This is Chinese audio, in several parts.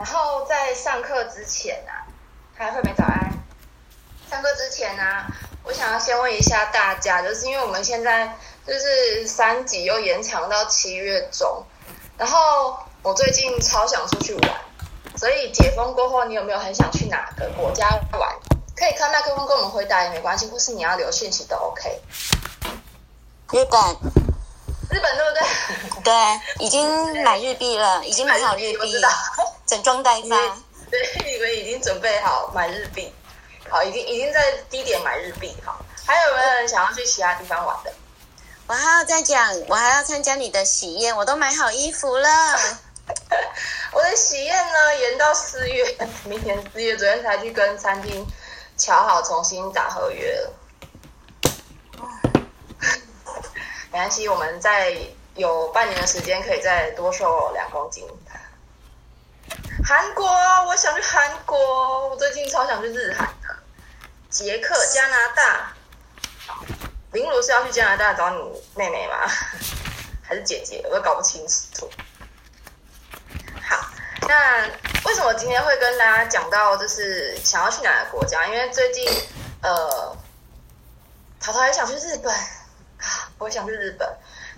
然后在上课之前啊，嗨，惠美早安。上课之前呢、我想要先问一下大家，就是因为我们现在就是三级又延长到七月中，然后我最近超想出去玩，所以解封过后，你有没有很想去哪个国家玩？可以开麦克风跟我们回答也没关系，或是你要留讯息都 OK。日本，日本对不对？对，已经买日币了，已经买好日币 我知道，整装待发。对，你们已经准备好买日币，好，已经已经在低点买日币，好。还有没有人想要去其他地方玩的？我还要再讲，我还要参加你的喜宴，我都买好衣服了。我的喜宴呢延到四月，明年四月，昨天才去跟餐厅瞧好，重新打合约了。没关系，我们再有半年的时间，可以再多瘦两公斤。韩国，我想去韩国，我最近超想去日韩的，捷克、加拿大。林如是要去加拿大找你妹妹吗？还是姐姐？我都搞不清楚。好，那为什么今天会跟大家讲到就是想要去哪个国家？因为最近呃，淘淘也想去日本，我想去日本。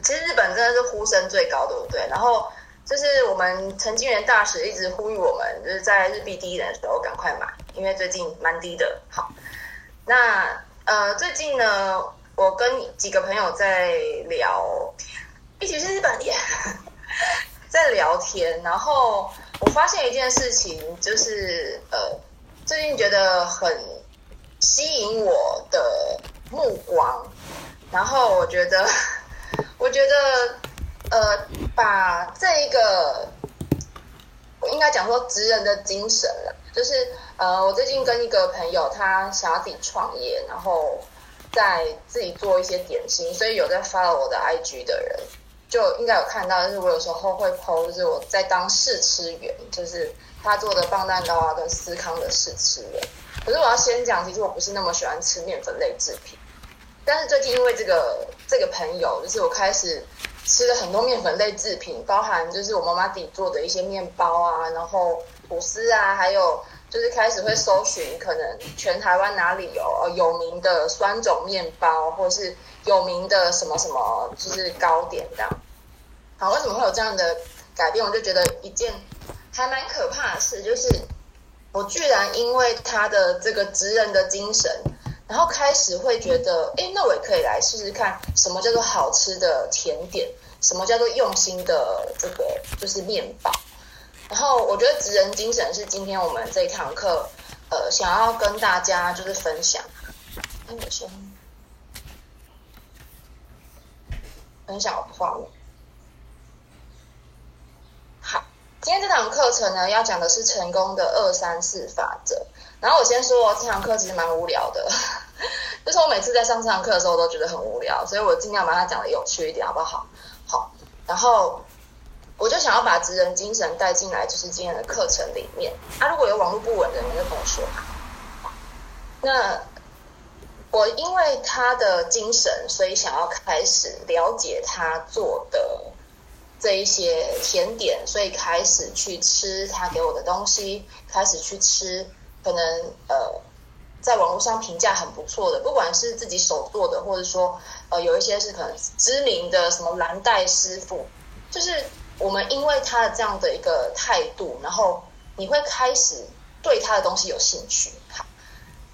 其实日本真的是呼声最高，对不对？然后就是我们陈金元大使一直呼吁我们，就是在日币低的时候赶快买，因为最近蛮低的。好，那呃最近呢，我跟几个朋友在聊，一起去日本耶。在聊天，然后我发现一件事情，就是呃，最近觉得很吸引我的目光，然后我觉得，我觉得呃，把这一个，我应该讲说职人的精神了，就是呃，我最近跟一个朋友，他想要自己创业，然后在自己做一些点心，所以有在 follow 我的 IG 的人。就应该有看到，就是我有时候会 PO，就是我在当试吃员，就是他做的棒蛋糕啊跟司康的试吃员。可是我要先讲，其实我不是那么喜欢吃面粉类制品，但是最近因为这个这个朋友，就是我开始吃了很多面粉类制品，包含就是我妈妈自己做的一些面包啊，然后吐司啊，还有就是开始会搜寻可能全台湾哪里有有名的酸种面包，或是有名的什么什么就是糕点这样。好，为什么会有这样的改变？我就觉得一件还蛮可怕的事，就是我居然因为他的这个职人的精神，然后开始会觉得，哎，那我也可以来试试看，什么叫做好吃的甜点，什么叫做用心的这个就是面包。然后我觉得职人精神是今天我们这一堂课，呃，想要跟大家就是分享。哎，我先分享我的画面。好，今天这堂课程呢，要讲的是成功的二三四法则。然后我先说，这堂课其实蛮无聊的，就是我每次在上这堂课的时候，我都觉得很无聊，所以我尽量把它讲的有趣一点，好不好？好，然后我就想要把职人精神带进来，就是今天的课程里面。啊，如果有网络不稳的人，就跟我说嘛。那我因为他的精神，所以想要开始了解他做的这一些甜点，所以开始去吃他给我的东西，开始去吃可能呃在网络上评价很不错的，不管是自己手做的，或者说呃有一些是可能知名的什么蓝带师傅，就是我们因为他的这样的一个态度，然后你会开始对他的东西有兴趣。好。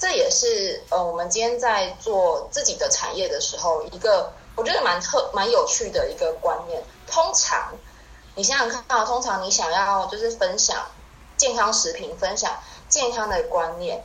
这也是呃，我们今天在做自己的产业的时候，一个我觉得蛮特、蛮有趣的一个观念。通常你想想看啊，通常你想要就是分享健康食品，分享健康的观念，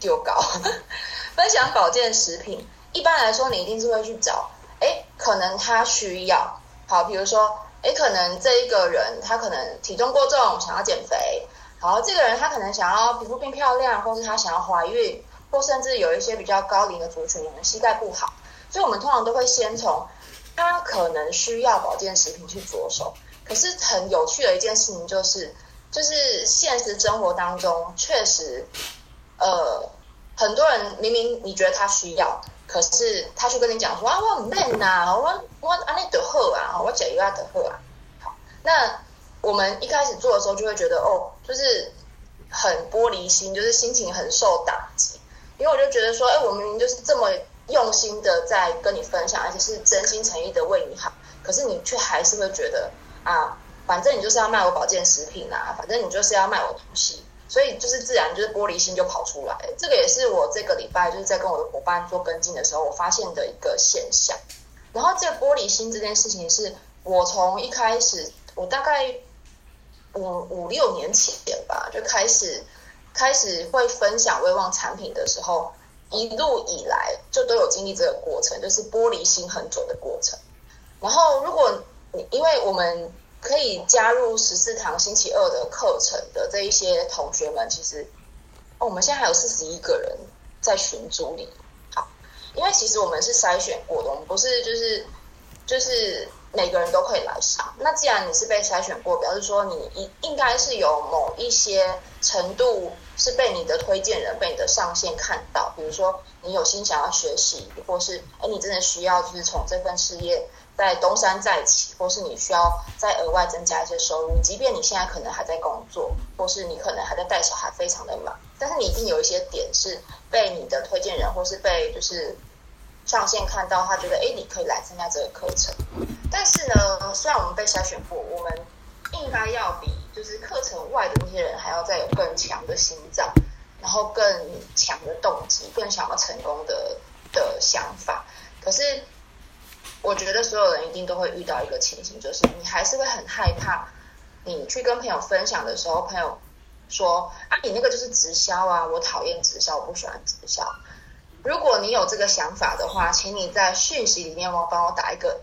丢高，分享保健食品。一般来说，你一定是会去找，哎，可能他需要，好，比如说，哎，可能这一个人他可能体重过重，想要减肥。好，这个人他可能想要皮肤变漂亮，或是他想要怀孕，或甚至有一些比较高龄的族群，可能膝盖不好，所以我们通常都会先从他可能需要保健食品去着手。可是很有趣的一件事情就是，就是现实生活当中确实，呃，很多人明明你觉得他需要，可是他去跟你讲说啊，我很累呐，我我安内得喝啊，我解一下得喝啊。好，那我们一开始做的时候就会觉得哦，就是很玻璃心，就是心情很受打击，因为我就觉得说，哎，我明明就是这么用心的在跟你分享，而且是真心诚意的为你好，可是你却还是会觉得啊，反正你就是要卖我保健食品啊，反正你就是要卖我东西。所以就是自然就是玻璃心就跑出来，这个也是我这个礼拜就是在跟我的伙伴做跟进的时候，我发现的一个现象。然后这个玻璃心这件事情，是我从一开始，我大概五五六年前吧，就开始开始会分享威望产品的时候，一路以来就都有经历这个过程，就是玻璃心很久的过程。然后如果你因为我们。可以加入十四堂星期二的课程的这一些同学们，其实哦，我们现在还有四十一个人在群组里。好，因为其实我们是筛选过的，我们不是就是就是每个人都可以来上。那既然你是被筛选过，表示说你应应该是有某一些程度是被你的推荐人、被你的上线看到，比如说你有心想要学习，或是哎你真的需要就是从这份事业。在东山再起，或是你需要再额外增加一些收入，即便你现在可能还在工作，或是你可能还在带小孩，非常的忙，但是你一定有一些点是被你的推荐人或是被就是上线看到，他觉得哎，你可以来参加这个课程。但是呢，虽然我们被筛选过，我们应该要比就是课程外的那些人还要再有更强的心脏，然后更强的动机，更想要成功的的想法。可是。我觉得所有人一定都会遇到一个情形，就是你还是会很害怕，你去跟朋友分享的时候，朋友说啊，你那个就是直销啊，我讨厌直销，我不喜欢直销。如果你有这个想法的话，请你在讯息里面帮我打一个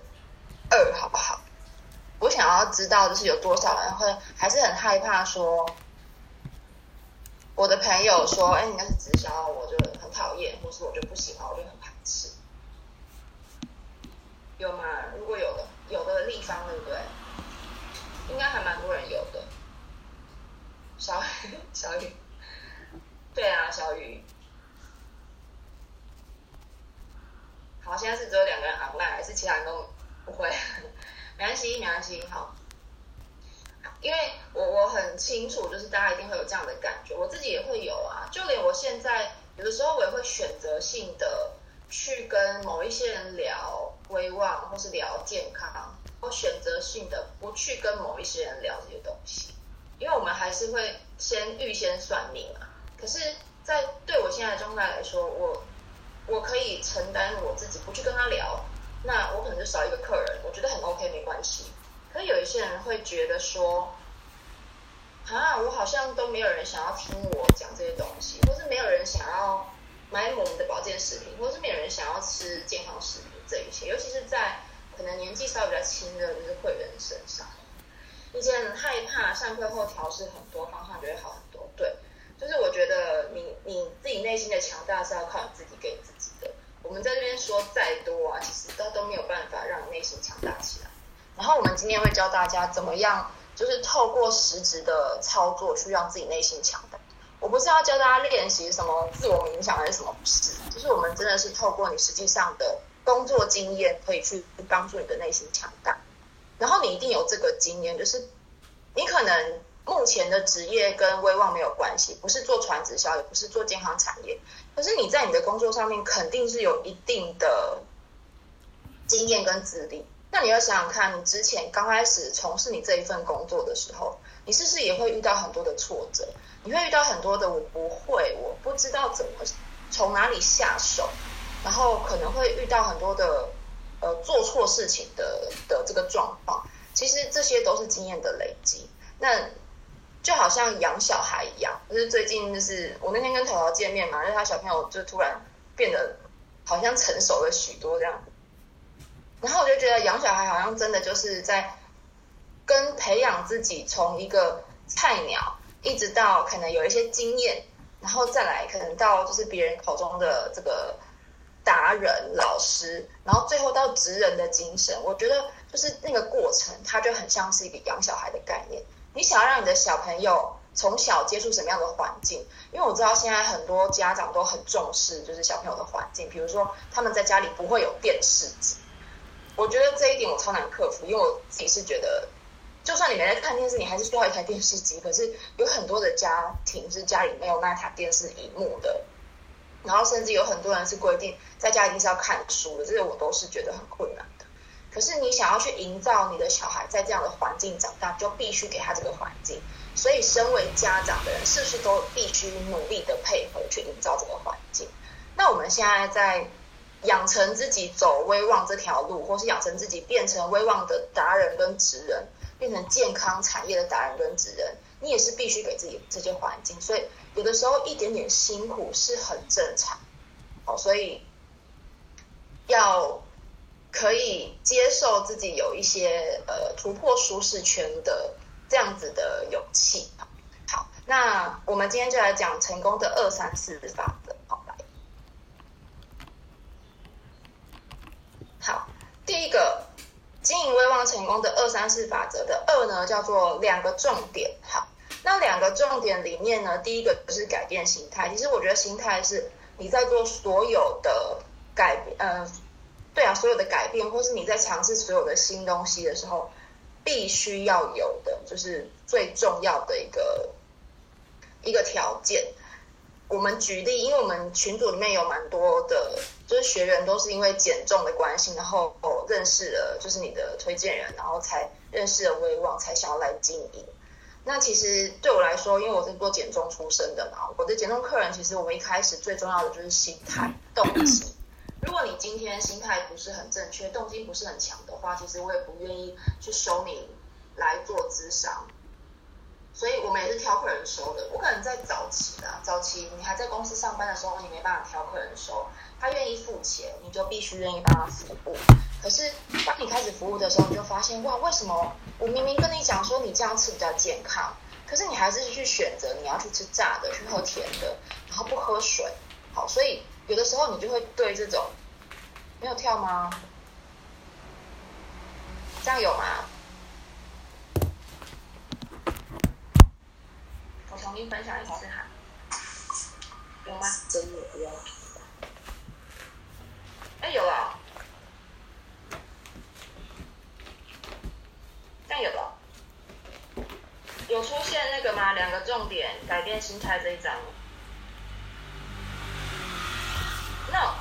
二，好不好？我想要知道，就是有多少人会还是很害怕说，我的朋友说，哎，你那是直销，我就很讨厌，或是我就不喜欢，我就很排斥。有吗？如果有的，有的立方对不对？应该还蛮多人有的。小雨小雨，对啊，小雨。好，现在是只有两个人喊麦，还是其他人都不会？没关系，没关系，好。因为我我很清楚，就是大家一定会有这样的感觉，我自己也会有啊。就连我现在有的时候，我也会选择性的去跟某一些人聊。威望，或是聊健康，或选择性的不去跟某一些人聊这些东西，因为我们还是会先预先算命啊。可是，在对我现在的状态来说，我我可以承担我自己不去跟他聊，那我可能就少一个客人，我觉得很 OK，没关系。可有一些人会觉得说，啊，我好像都没有人想要听我讲这些东西，或是没有人想要买我们的保健食品，或是没有人想要吃健康食品。这一些，尤其是在可能年纪稍微比较轻的，就是会员身上，以前很害怕上课后调试很多方向就会好很多。对，就是我觉得你你自己内心的强大是要靠你自己给自己的。我们在这边说再多啊，其实都都没有办法让你内心强大起来。然后我们今天会教大家怎么样，就是透过实质的操作去让自己内心强大。我不是要教大家练习什么自我冥想还是什么，不是，就是我们真的是透过你实际上的。工作经验可以去帮助你的内心强大，然后你一定有这个经验，就是你可能目前的职业跟威望没有关系，不是做传直销，也不是做健康产业，可是你在你的工作上面肯定是有一定的经验跟资历。那你要想想看，你之前刚开始从事你这一份工作的时候，你是不是也会遇到很多的挫折？你会遇到很多的我不会，我不知道怎么从哪里下手。然后可能会遇到很多的呃做错事情的的这个状况，其实这些都是经验的累积。那就好像养小孩一样，就是最近就是我那天跟桃桃见面嘛，因为他小朋友就突然变得好像成熟了许多这样。然后我就觉得养小孩好像真的就是在跟培养自己从一个菜鸟一直到可能有一些经验，然后再来可能到就是别人口中的这个。达人、老师，然后最后到职人的精神，我觉得就是那个过程，它就很像是一个养小孩的概念。你想要让你的小朋友从小接触什么样的环境？因为我知道现在很多家长都很重视，就是小朋友的环境，比如说他们在家里不会有电视机。我觉得这一点我超难克服，因为我自己是觉得，就算你没在看电视，你还是需要一台电视机。可是有很多的家庭是家里没有那台电视荧幕的，然后甚至有很多人是规定在家一定是要看书的，这个我都是觉得很困难。可是你想要去营造你的小孩在这样的环境长大，就必须给他这个环境。所以，身为家长的人，是不是都必须努力的配合去营造这个环境？那我们现在在养成自己走威望这条路，或是养成自己变成威望的达人跟职人，变成健康产业的达人跟职人，你也是必须给自己这些环境。所以，有的时候一点点辛苦是很正常。好，所以要可以接受自己有一些呃突破舒适圈的。这样子的勇气，好，那我们今天就来讲成功的二三四法则，好来。好，第一个经营威望成功的二三四法则的二呢，叫做两个重点。好，那两个重点里面呢，第一个就是改变心态。其实我觉得心态是你在做所有的改变，呃，对啊，所有的改变，或是你在尝试所有的新东西的时候。必须要有的，就是最重要的一个一个条件。我们举例，因为我们群组里面有蛮多的，就是学员都是因为减重的关系，然后认识了就是你的推荐人，然后才认识了威望，才想要来经营。那其实对我来说，因为我是做减重出身的嘛，我的减重客人其实我们一开始最重要的就是心态、动机。如果你今天心态不是很正确，动机不是很强的话，其实我也不愿意去收你来做智商。所以我们也是挑客人收的。我可能在早期的早期，你还在公司上班的时候，你没办法挑客人收，他愿意付钱，你就必须愿意帮他服务。可是当你开始服务的时候，你就发现哇，为什么我明明跟你讲说你这样吃比较健康，可是你还是去选择你要去吃炸的，去喝甜的，然后不喝水。好，所以。有的时候你就会对这种没有跳吗？这样有吗？我重新分享一次哈，有吗？真的不要。哎，有了，这样有了，有出现那个吗？两个重点，改变心态这一章。no，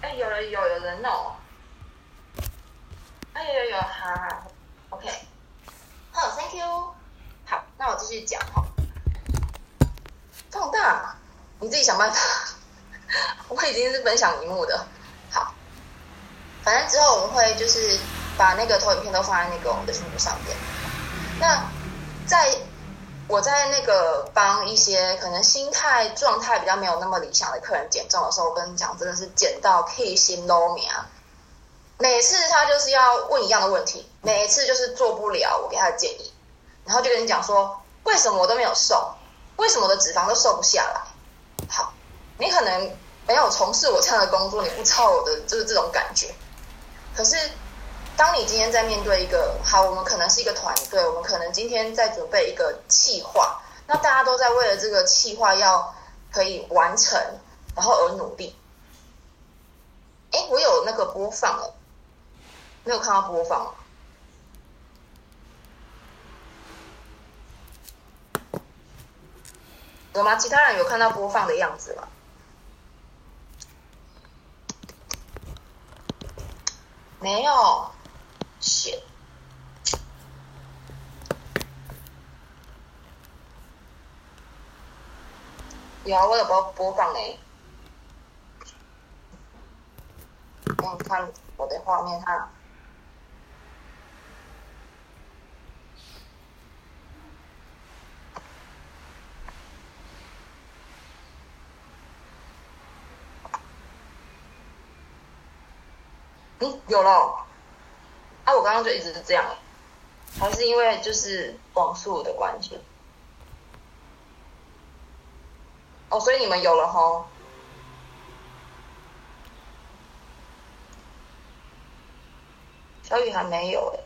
哎，有人有有人 no，哎有有有，好好，OK，好，Thank you，好，那我继续讲哈，放大，你自己想办法，我已经是分享荧幕的，好，反正之后我们会就是把那个投影片都放在那个我们的群组上面，那在。我在那个帮一些可能心态状态比较没有那么理想的客人减重的时候，我跟你讲，真的是减到可以心都明啊！每次他就是要问一样的问题，每次就是做不了我给他的建议，然后就跟你讲说，为什么我都没有瘦？为什么我的脂肪都瘦不下来？好，你可能没有从事我这样的工作，你不知道我的就是这种感觉，可是。当你今天在面对一个好，我们可能是一个团队，我们可能今天在准备一个企划，那大家都在为了这个企划要可以完成，然后而努力。哎，我有那个播放了，没有看到播放，有吗？其他人有看到播放的样子吗？没有。写有啊，我有播播放嘞。我看我的画面哈。嗯，有了。我刚刚就一直是这样，还是因为就是网速的关系。哦，所以你们有了哈？小雨还没有哎，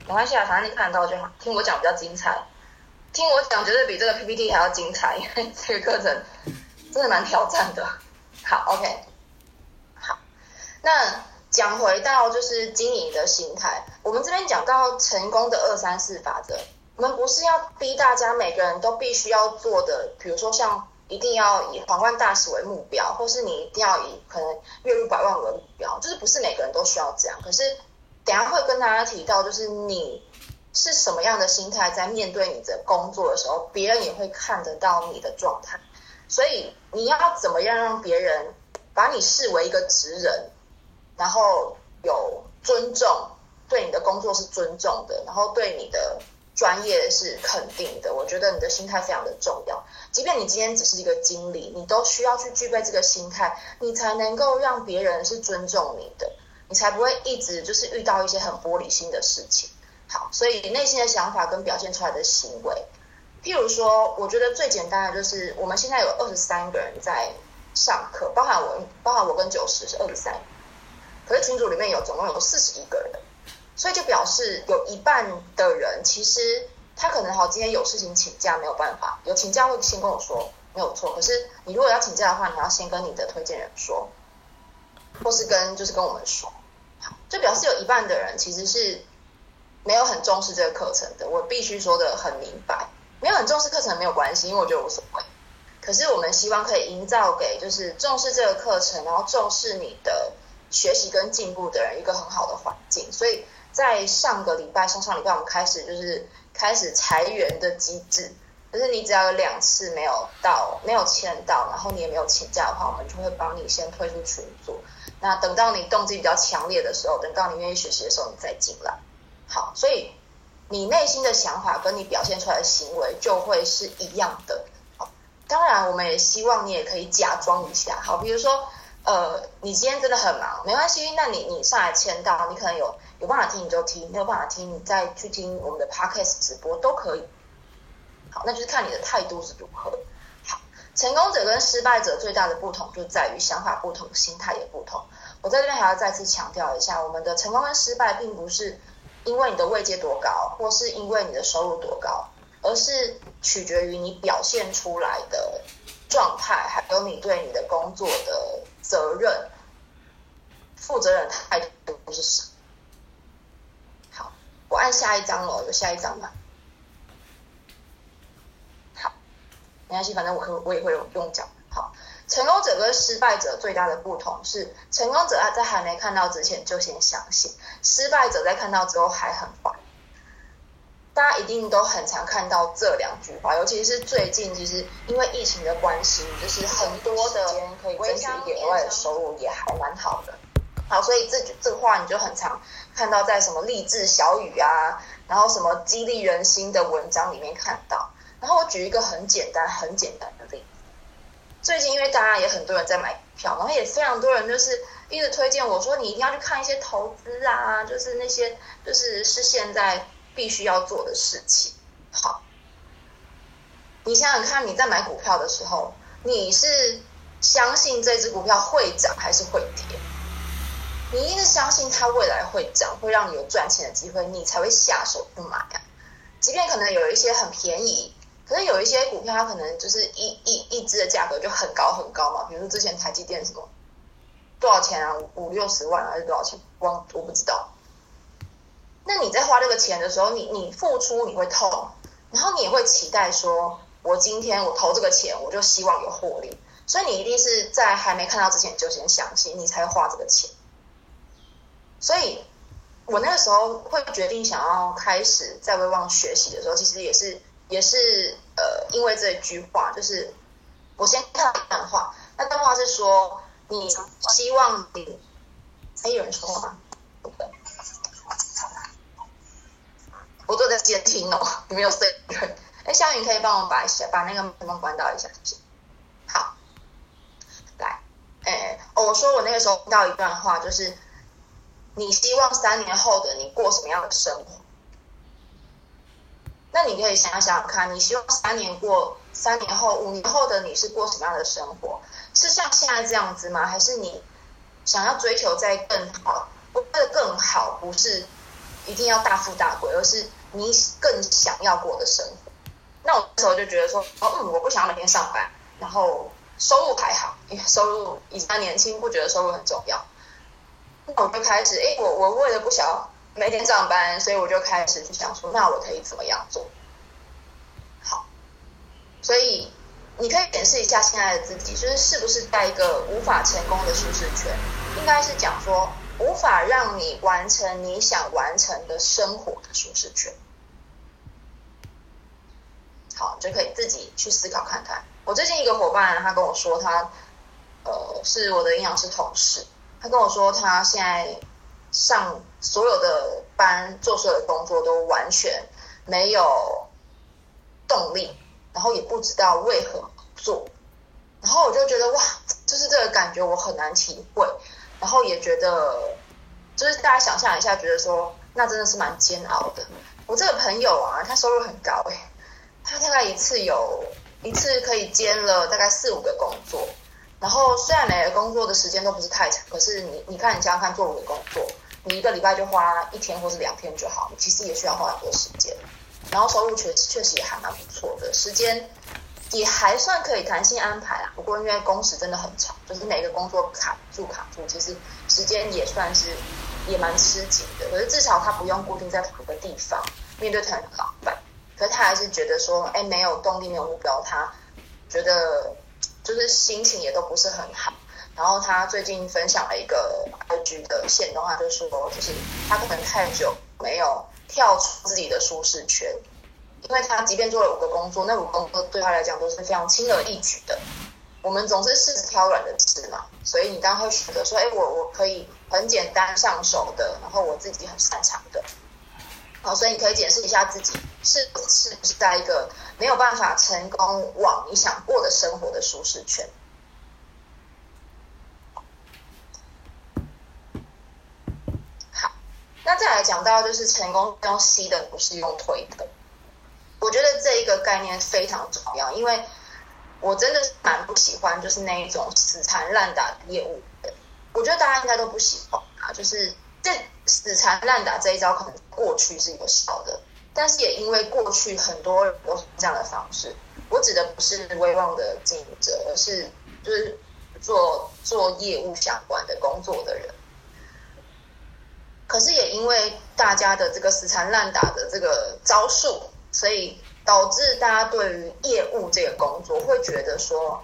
没关系啊，反正你看得到就好。听我讲比较精彩，听我讲绝对比这个 PPT 还要精彩，因 为这个课程。真的蛮挑战的。好，OK，好那讲回到就是经营的心态，我们这边讲到成功的二三四法则，我们不是要逼大家每个人都必须要做的，比如说像一定要以皇冠大使为目标，或是你一定要以可能月入百万为目标，就是不是每个人都需要这样。可是等下会跟大家提到，就是你是什么样的心态在面对你的工作的时候，别人也会看得到你的状态。所以你要怎么样让别人把你视为一个职人，然后有尊重，对你的工作是尊重的，然后对你的专业是肯定的。我觉得你的心态非常的重要。即便你今天只是一个经理，你都需要去具备这个心态，你才能够让别人是尊重你的，你才不会一直就是遇到一些很玻璃心的事情。好，所以内心的想法跟表现出来的行为。譬如说，我觉得最简单的就是，我们现在有二十三个人在上课，包含我，包含我跟九十是二十三，可是群组里面有总共有四十一个人，所以就表示有一半的人其实他可能好今天有事情请假没有办法，有请假会先跟我说没有错，可是你如果要请假的话，你要先跟你的推荐人说，或是跟就是跟我们说，好，就表示有一半的人其实是没有很重视这个课程的，我必须说的很明白。没有很重视课程没有关系，因为我觉得无所谓。可是我们希望可以营造给就是重视这个课程，然后重视你的学习跟进步的人一个很好的环境。所以在上个礼拜、上上礼拜，我们开始就是开始裁员的机制，就是你只要有两次没有到、没有签到，然后你也没有请假的话，我们就会帮你先退出群组。那等到你动机比较强烈的时候，等到你愿意学习的时候，你再进来。好，所以。你内心的想法跟你表现出来的行为就会是一样的。好，当然我们也希望你也可以假装一下。好，比如说，呃，你今天真的很忙，没关系，那你你上来签到，你可能有有办法听你就听，没有办法听你再去听我们的 podcast 直播都可以。好，那就是看你的态度是如何。好，成功者跟失败者最大的不同就在于想法不同，心态也不同。我在这边还要再次强调一下，我们的成功跟失败并不是。因为你的位阶多高，或是因为你的收入多高，而是取决于你表现出来的状态，还有你对你的工作的责任、负责任态度是什么。好，我按下一张了，有下一张吗？好，没关系，反正我可我也会用讲。好。成功者跟失败者最大的不同是，成功者在还没看到之前就先相信，失败者在看到之后还很怀疑。大家一定都很常看到这两句话，尤其是最近，其实因为疫情的关系，就是很多的时间可以争取一点额外的收入，也还蛮好的。好，所以这句这话你就很常看到在什么励志小语啊，然后什么激励人心的文章里面看到。然后我举一个很简单、很简单的。最近因为大家也很多人在买票，然后也非常多人就是一直推荐我说你一定要去看一些投资啊，就是那些就是是现在必须要做的事情。好，你想想看，你在买股票的时候，你是相信这只股票会涨还是会跌？你一定是相信它未来会涨，会让你有赚钱的机会，你才会下手去买啊。即便可能有一些很便宜。可是有一些股票，它可能就是一一一只的价格就很高很高嘛，比如说之前台积电什么多少钱啊，五六十万还是多少钱？光我不知道。那你在花这个钱的时候，你你付出你会痛，然后你也会期待说，我今天我投这个钱，我就希望有获利，所以你一定是在还没看到之前就先相信，你才会花这个钱。所以我那个时候会决定想要开始在威望学习的时候，其实也是。也是呃，因为这一句话，就是我先看一段话。那段话是说，你希望你，哎，有人说话？我坐在监听哦，你没有声音。哎，夏雨可以帮我把一下把那个麦克风关掉一下，谢谢。好，来，哎，我说我那个时候听到一段话，就是你希望三年后的你过什么样的生活？那你可以想想看，你希望三年过三年后、五年后的你是过什么样的生活？是像现在这样子吗？还是你想要追求在更好？为了更好，不是一定要大富大贵，而是你更想要过的生活。那我那时候就觉得说，哦，嗯，我不想要每天上班，然后收入还好，因为收入以前年轻不觉得收入很重要。那我就开始，哎，我我为了不想要每天上班，所以我就开始去想说，那我可以怎么样做？好，所以你可以检视一下现在的自己，就是是不是在一个无法成功的舒适圈？应该是讲说，无法让你完成你想完成的生活的舒适圈。好，就可以自己去思考看看。我最近一个伙伴，他跟我说，他呃是我的营养师同事。他跟我说，他现在上所有的班，做所有的工作都完全没有动力，然后也不知道为何做。然后我就觉得哇，就是这个感觉我很难体会。然后也觉得，就是大家想象一下，觉得说那真的是蛮煎熬的。我这个朋友啊，他收入很高哎，他大概一次有一次可以兼了大概四五个工作。然后虽然每个工作的时间都不是太长，可是你你看你想想看，做五个工作，你一个礼拜就花一天或是两天就好，其实也需要花很多时间。然后收入确确实也还蛮不错的，时间也还算可以弹性安排啊。不过因为工时真的很长，就是每个工作卡住卡住，其实时间也算是也蛮吃紧的。可是至少他不用固定在同一个地方面对同一个老板，可是他还是觉得说，哎，没有动力，没有目标，他觉得。就是心情也都不是很好，然后他最近分享了一个 IG 的线动，他就说，就是他可能太久没有跳出自己的舒适圈，因为他即便做了五个工作，那五个工作对他来讲都是非常轻而易举的。我们总是试挑软的吃嘛，所以你当然会选择说，哎，我我可以很简单上手的，然后我自己很擅长的。好，所以你可以检视一下自己是是不是在一个没有办法成功往你想过的生活的舒适圈。好，那再讲到就是成功用吸的，不是用推的。我觉得这一个概念非常重要，因为我真的是蛮不喜欢就是那一种死缠烂打的业务的。我觉得大家应该都不喜欢啊，就是这。死缠烂打这一招可能过去是有效的，但是也因为过去很多人都是这样的方式。我指的不是威望的经营者，而是就是做做业务相关的工作的人。可是也因为大家的这个死缠烂打的这个招数，所以导致大家对于业务这个工作会觉得说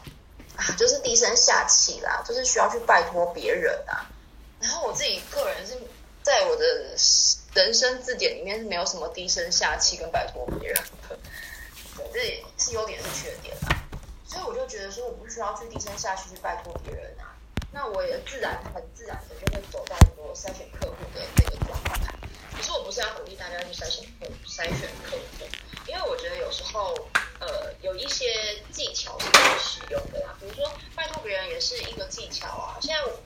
啊，就是低声下气啦，就是需要去拜托别人啊。然后我自己个人是。在我的人生字典里面是没有什么低声下气跟拜托别人的，对这也是优点是缺点啦。所以我就觉得说，我不需要去低声下气去拜托别人啊，那我也自然很自然的就会走到我筛选客户的这个状态。可是我不是要鼓励大家去筛选客筛选客户，因为我觉得有时候呃有一些技巧是可以使用的啦，比如说拜托别人也是一个技巧啊。现在我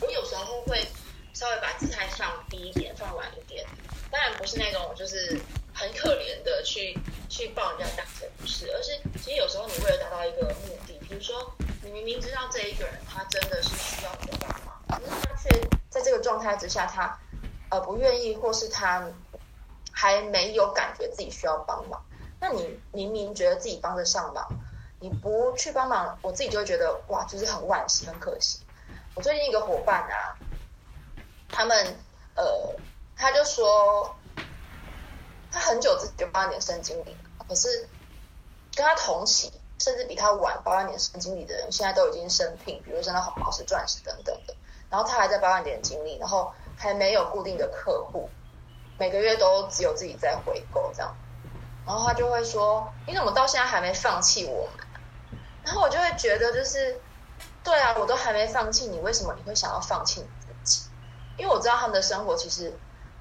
我有时候会。稍微把姿态放低一点，放软一点。当然不是那种就是很可怜的去去抱人家大腿，不是，而是其实有时候你为了达到一个目的，比如说你明明知道这一个人他真的是需要你的帮忙，可是他却在这个状态之下，他呃不愿意，或是他还没有感觉自己需要帮忙。那你明明觉得自己帮得上忙，你不去帮忙，我自己就会觉得哇，就是很惋惜，很可惜。我最近一个伙伴啊。他们呃，他就说，他很久之前就帮年升经理可是跟他同期，甚至比他晚八万年升经理的人，现在都已经升聘，比如升到红宝石、钻石等等的。然后他还在八万点经历，然后还没有固定的客户，每个月都只有自己在回购这样。然后他就会说：“你怎么到现在还没放弃我们？”然后我就会觉得，就是对啊，我都还没放弃你，为什么你会想要放弃你自己？因为我知道他们的生活其实，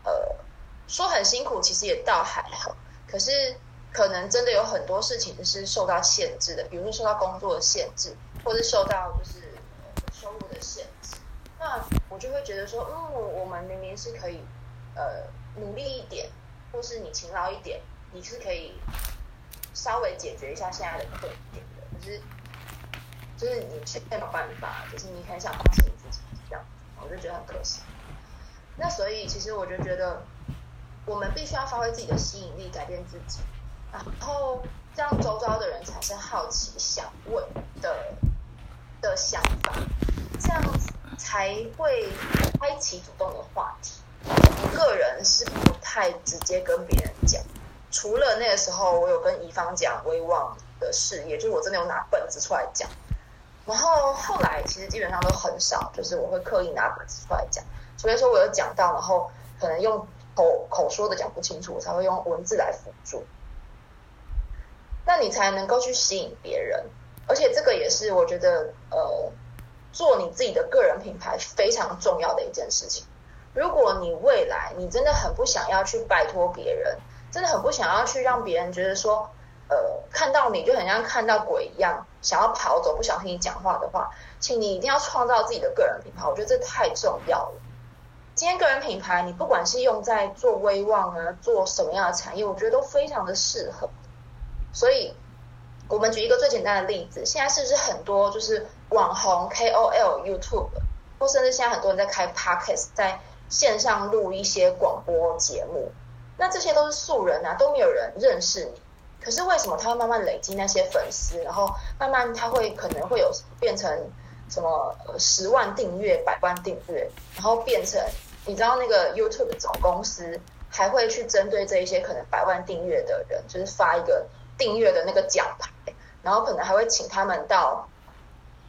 呃，说很辛苦，其实也倒还好。可是可能真的有很多事情是受到限制的，比如说受到工作的限制，或是受到就是收入的限制。那我就会觉得说，嗯，我们明明是可以，呃，努力一点，或是你勤劳一点，你是可以稍微解决一下现在的困境的。可是，就是你却没有办法，就是你很想放弃你自己这样，我就觉得很可惜。那所以，其实我就觉得，我们必须要发挥自己的吸引力，改变自己，然后让周遭的人产生好奇、想问的的想法，这样子才会开启。主动的话题。我个人是不太直接跟别人讲，除了那个时候我有跟乙方讲威望的事业，就是我真的有拿本子出来讲。然后后来其实基本上都很少，就是我会刻意拿本子出来讲，除非说我有讲到，然后可能用口口说的讲不清楚，我才会用文字来辅助。那你才能够去吸引别人，而且这个也是我觉得呃，做你自己的个人品牌非常重要的一件事情。如果你未来你真的很不想要去拜托别人，真的很不想要去让别人觉得说，呃，看到你就很像看到鬼一样，想要跑走，不想听你讲话的话，请你一定要创造自己的个人品牌。我觉得这太重要了。今天个人品牌，你不管是用在做威望啊，做什么样的产业，我觉得都非常的适合。所以，我们举一个最简单的例子，现在是不是很多就是网红 KOL、YouTube，或甚至现在很多人在开 Podcast，在线上录一些广播节目，那这些都是素人啊，都没有人认识你。可是为什么他会慢慢累积那些粉丝，然后慢慢他会可能会有变成什么十万订阅、百万订阅，然后变成你知道那个 YouTube 总公司还会去针对这一些可能百万订阅的人，就是发一个。订阅的那个奖牌，然后可能还会请他们到，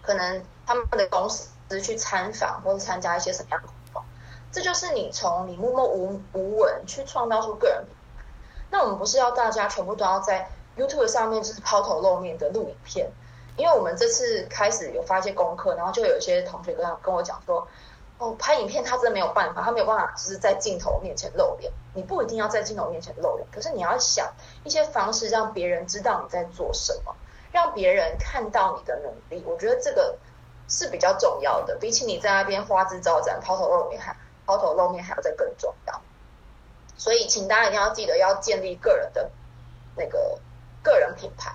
可能他们的公司去参访或者参加一些什么样的活动，这就是你从你默默无无闻去创造出个人品牌。那我们不是要大家全部都要在 YouTube 上面就是抛头露面的录影片，因为我们这次开始有发一些功课，然后就有一些同学跟跟我讲说。哦，拍影片他真的没有办法，他没有办法，就是在镜头面前露脸。你不一定要在镜头面前露脸，可是你要想一些方式让别人知道你在做什么，让别人看到你的努力。我觉得这个是比较重要的，比起你在那边花枝招展、抛头露面还抛头露面还要再更重要。所以，请大家一定要记得要建立个人的那个个人品牌。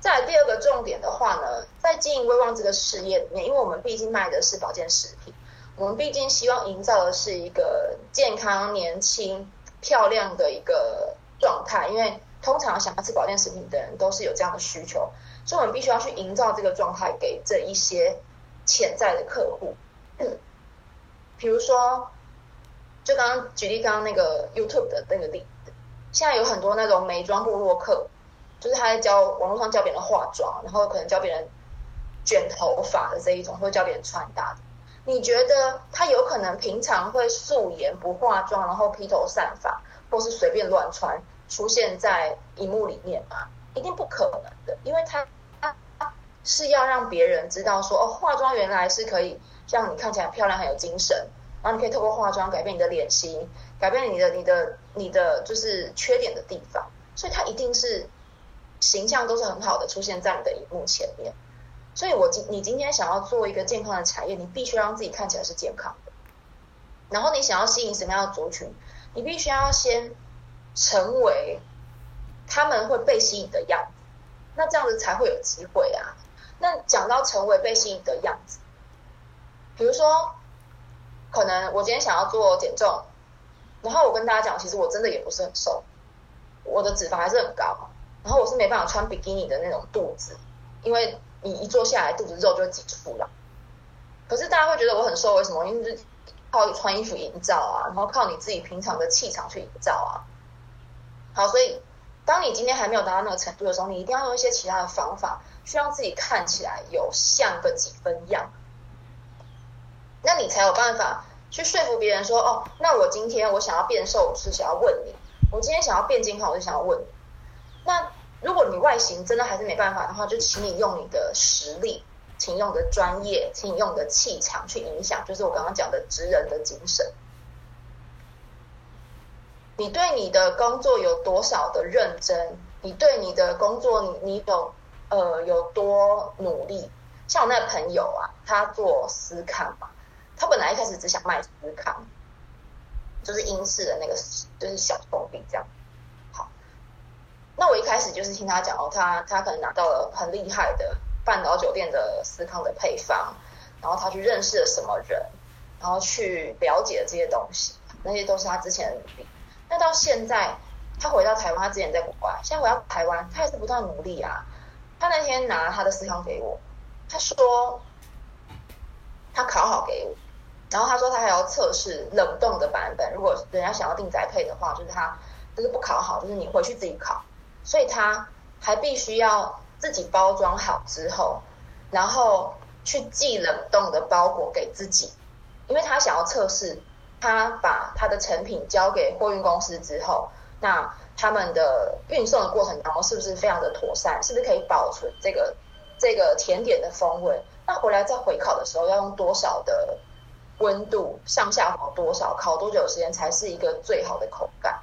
在第二个重点的话呢，在经营威望这个事业里面，因为我们毕竟卖的是保健食品，我们毕竟希望营造的是一个健康、年轻、漂亮的一个状态。因为通常想要吃保健食品的人都是有这样的需求，所以我们必须要去营造这个状态给这一些潜在的客户。比如说，就刚刚举例刚刚那个 YouTube 的那个例子，现在有很多那种美妆部落客。就是他在教网络上教别人化妆，然后可能教别人卷头发的这一种，或者教别人穿搭的。你觉得他有可能平常会素颜不化妆，然后披头散发，或是随便乱穿出现在荧幕里面吗？一定不可能的，因为他他是要让别人知道说，哦，化妆原来是可以让你看起来漂亮、很有精神，然后你可以透过化妆改变你的脸型，改变你的、你的、你的就是缺点的地方，所以他一定是。形象都是很好的，出现在你的荧幕前面。所以，我今你今天想要做一个健康的产业，你必须让自己看起来是健康的。然后，你想要吸引什么样的族群，你必须要先成为他们会被吸引的样子。那这样子才会有机会啊。那讲到成为被吸引的样子，比如说，可能我今天想要做减重，然后我跟大家讲，其实我真的也不是很瘦，我的脂肪还是很高。然后我是没办法穿比基尼的那种肚子，因为你一坐下来肚子肉就挤出来。可是大家会觉得我很瘦，为什么？因为靠穿衣服营造啊，然后靠你自己平常的气场去营造啊。好，所以当你今天还没有达到那个程度的时候，你一定要用一些其他的方法，去让自己看起来有像个几分样。那你才有办法去说服别人说，哦，那我今天我想要变瘦，是想要问你；我今天想要变健康，我就想要问你。那如果你外形真的还是没办法的话，就请你用你的实力，请用你的专业，请用你的气场去影响，就是我刚刚讲的职人的精神。你对你的工作有多少的认真？你对你的工作，你你有呃有多努力？像我那个朋友啊，他做思康嘛，他本来一开始只想卖思康，就是英式的那个，就是小松饼这样。那我一开始就是听他讲哦，他他可能拿到了很厉害的半岛酒店的司康的配方，然后他去认识了什么人，然后去了解了这些东西，那些都是他之前的努力。那到现在，他回到台湾，他之前在国外，现在回到台湾，他也是不断努力啊。他那天拿他的司康给我，他说，他烤好给我，然后他说他还要测试冷冻的版本，如果人家想要订宅配的话，就是他就是不烤好，就是你回去自己烤，所以他还必须要自己包装好之后，然后去寄冷冻的包裹给自己，因为他想要测试，他把他的成品交给货运公司之后，那他们的运送的过程当中是不是非常的妥善，是不是可以保存这个这个甜点的风味？那回来再回烤的时候要用多少的温度，上下火多少，烤多久时间才是一个最好的口感？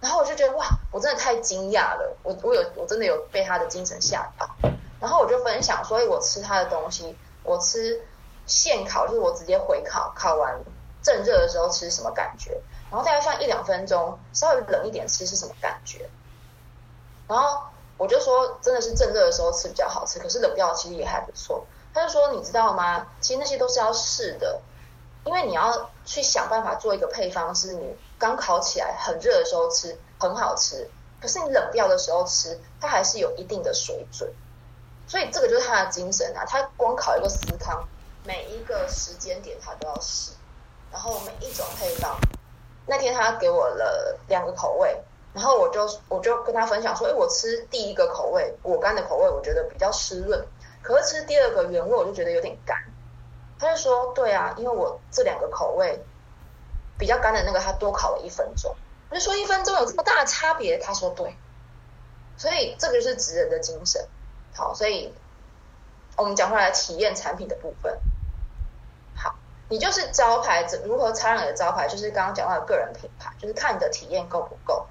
然后我就觉得哇，我真的太惊讶了，我我有我真的有被他的精神吓到。然后我就分享，所以我吃他的东西，我吃现烤，就是我直接回烤，烤完正热的时候吃什么感觉？然后大概放一两分钟，稍微冷一点吃是什么感觉？然后我就说，真的是正热的时候吃比较好吃，可是冷掉其实也还不错。他就说，你知道吗？其实那些都是要试的，因为你要去想办法做一个配方，是你刚烤起来很热的时候吃很好吃，可是你冷掉的时候吃，它还是有一定的水准。所以这个就是他的精神啊！他光烤一个司康，每一个时间点他都要试，然后每一种配方。那天他给我了两个口味，然后我就我就跟他分享说：，哎，我吃第一个口味果干的口味，我觉得比较湿润，可是吃第二个原味，我就觉得有点干。他就说：，对啊，因为我这两个口味比较干的那个，他多烤了一分钟。我就说一分钟有这么大的差别？他说对，所以这个是职人的精神。好，所以我们讲回来体验产品的部分。好，你就是招牌，如何擦亮你的招牌？就是刚刚讲到的个人品牌，就是看你的体验够不够。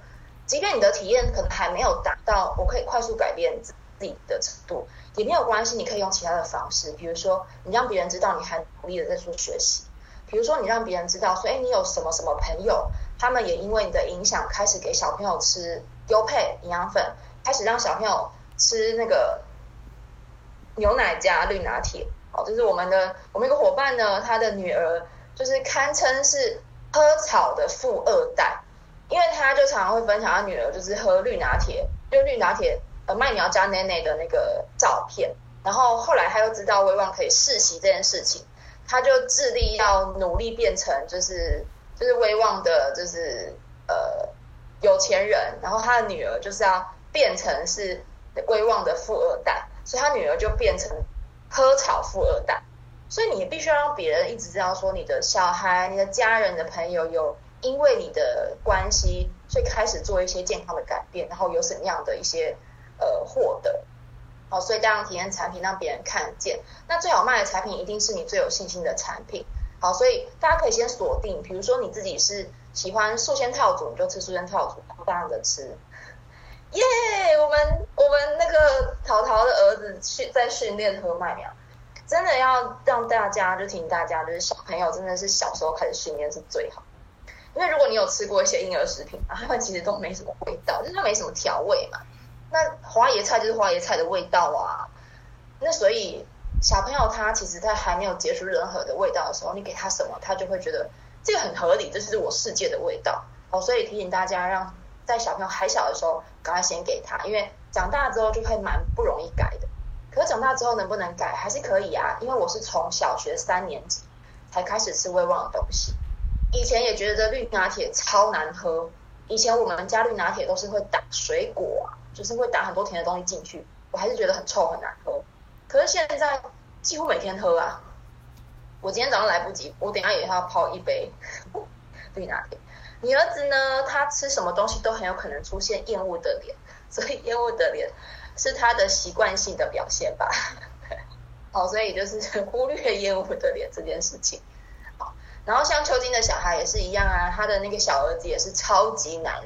即便你的体验可能还没有达到我可以快速改变自己的程度，也没有关系。你可以用其他的方式，比如说你让别人知道你还努力的在做学习，比如说你让别人知道说，哎，你有什么什么朋友，他们也因为你的影响，开始给小朋友吃优配营养粉，开始让小朋友吃那个。牛奶加绿拿铁，好，就是我们的我们一个伙伴呢，他的女儿就是堪称是喝草的富二代，因为他就常常会分享他女儿就是喝绿拿铁，就绿拿铁呃麦苗加奶奶的那个照片，然后后来他又知道威望可以世袭这件事情，他就致力要努力变成就是就是威望的就是呃有钱人，然后他的女儿就是要变成是威望的富二代。所以他女儿就变成喝草富二代，所以你必须要让别人一直知道说你的小孩、你的家人的朋友有因为你的关系，所以开始做一些健康的改变，然后有什么样的一些呃获得，好，所以这样体验产品让别人看见，那最好卖的产品一定是你最有信心的产品，好，所以大家可以先锁定，比如说你自己是喜欢素纤套组，你就吃素纤套组，大量的吃。耶！我们我们那个淘淘的儿子训在训练喝麦苗，真的要让大家就听大家，就是小朋友真的是小时候开始训练是最好。因为如果你有吃过一些婴儿食品啊，他们其实都没什么味道，就是它没什么调味嘛。那花椰菜就是花椰菜的味道啊。那所以小朋友他其实他还没有接触任何的味道的时候，你给他什么，他就会觉得这个很合理，这是我世界的味道。哦，所以提醒大家让。在小朋友还小的时候，赶快先给他，因为长大之后就会蛮不容易改的。可是长大之后能不能改，还是可以啊。因为我是从小学三年级才开始吃威旺的东西，以前也觉得绿拿铁超难喝。以前我们家绿拿铁都是会打水果啊，就是会打很多甜的东西进去，我还是觉得很臭很难喝。可是现在几乎每天喝啊。我今天早上来不及，我等下也要泡一杯 绿拿铁。你儿子呢？他吃什么东西都很有可能出现厌恶的脸，所以厌恶的脸是他的习惯性的表现吧？好，所以就是 忽略厌恶的脸这件事情。好，然后像秋金的小孩也是一样啊，他的那个小儿子也是超级难、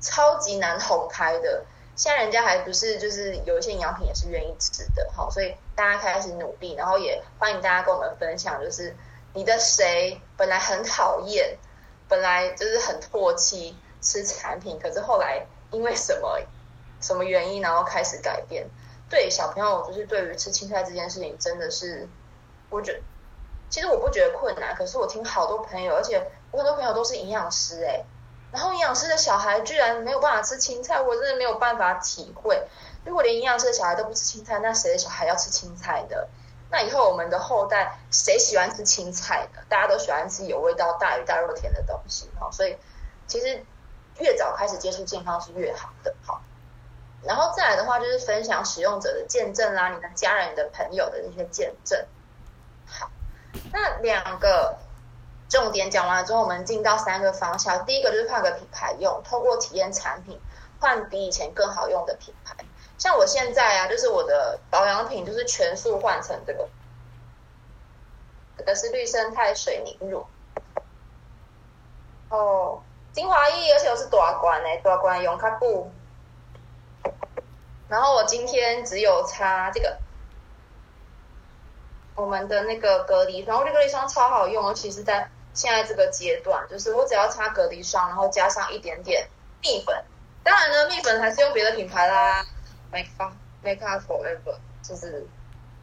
超级难哄开的。现在人家还不是就是有一些营养品也是愿意吃的，好，所以大家开始努力，然后也欢迎大家跟我们分享，就是你的谁本来很讨厌。本来就是很唾弃吃产品，可是后来因为什么什么原因，然后开始改变。对小朋友，就是对于吃青菜这件事情，真的是，我觉其实我不觉得困难，可是我听好多朋友，而且我很多朋友都是营养师哎，然后营养师的小孩居然没有办法吃青菜，我真的没有办法体会。如果连营养师的小孩都不吃青菜，那谁的小孩要吃青菜的？那以后我们的后代谁喜欢吃青菜呢？大家都喜欢吃有味道、大鱼大肉甜的东西，哈，所以其实越早开始接触健康是越好的，好。然后再来的话，就是分享使用者的见证啦，你的家人、你的朋友的那些见证。好，那两个重点讲完之后，我们进到三个方向。第一个就是换个品牌用，透过体验产品换比以前更好用的品牌。像我现在啊，就是我的保养品就是全数换成这个，这个是绿生态水凝乳。哦，精华液，而且我是大罐诶，大罐用较久。然后我今天只有擦这个，我们的那个隔离霜，我觉得隔离霜超好用，尤其是在现在这个阶段，就是我只要擦隔离霜，然后加上一点点蜜粉，当然呢，蜜粉还是用别的品牌啦，Make Up Make Up Forever，就是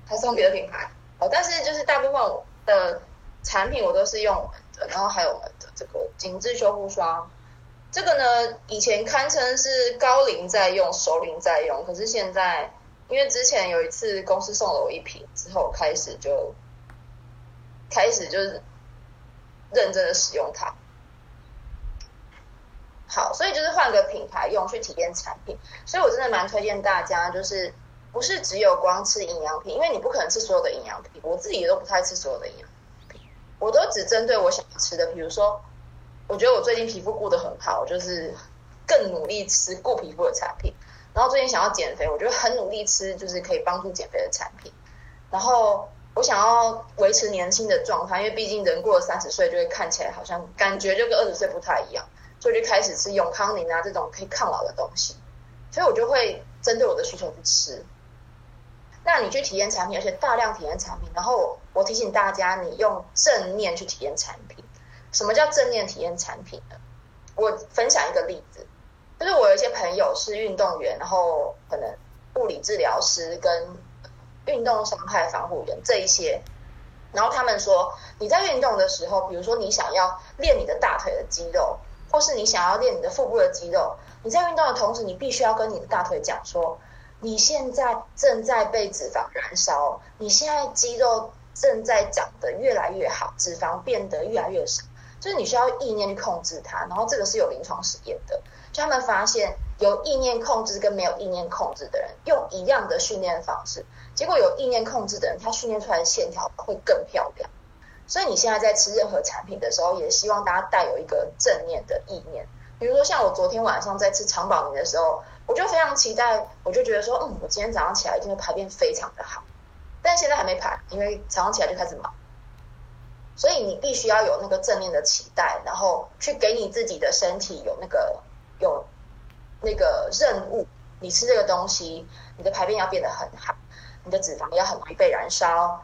还是用别的品牌哦，但是就是大部分我的产品我都是用我们的，然后还有我们的这个紧致修护霜。这个呢，以前堪称是高龄在用、熟龄在用，可是现在，因为之前有一次公司送了我一瓶之后，开始就开始就是认真的使用它。好，所以就是换个品牌用，去体验产品。所以我真的蛮推荐大家，就是不是只有光吃营养品，因为你不可能吃所有的营养品。我自己都不太吃所有的营养品，我都只针对我想吃的，比如说。我觉得我最近皮肤顾得很好，就是更努力吃顾皮肤的产品。然后最近想要减肥，我觉得很努力吃，就是可以帮助减肥的产品。然后我想要维持年轻的状态，因为毕竟人过了三十岁，就会看起来好像感觉就跟二十岁不太一样，所以就开始吃永康宁啊这种可以抗老的东西。所以我就会针对我的需求去吃。那你去体验产品，而且大量体验产品，然后我提醒大家，你用正念去体验产品。什么叫正念体验产品呢？我分享一个例子，就是我有一些朋友是运动员，然后可能物理治疗师跟运动伤害防护员这一些，然后他们说你在运动的时候，比如说你想要练你的大腿的肌肉，或是你想要练你的腹部的肌肉，你在运动的同时，你必须要跟你的大腿讲说，你现在正在被脂肪燃烧，你现在肌肉正在长得越来越好，脂肪变得越来越少。就是你需要意念去控制它，然后这个是有临床实验的，就他们发现有意念控制跟没有意念控制的人用一样的训练方式，结果有意念控制的人，他训练出来的线条会更漂亮。所以你现在在吃任何产品的时候，也希望大家带有一个正念的意念。比如说像我昨天晚上在吃长保宁的时候，我就非常期待，我就觉得说，嗯，我今天早上起来一定会排便非常的好，但现在还没排，因为早上起来就开始忙。所以你必须要有那个正面的期待，然后去给你自己的身体有那个有那个任务。你吃这个东西，你的排便要变得很好，你的脂肪要很容易被燃烧，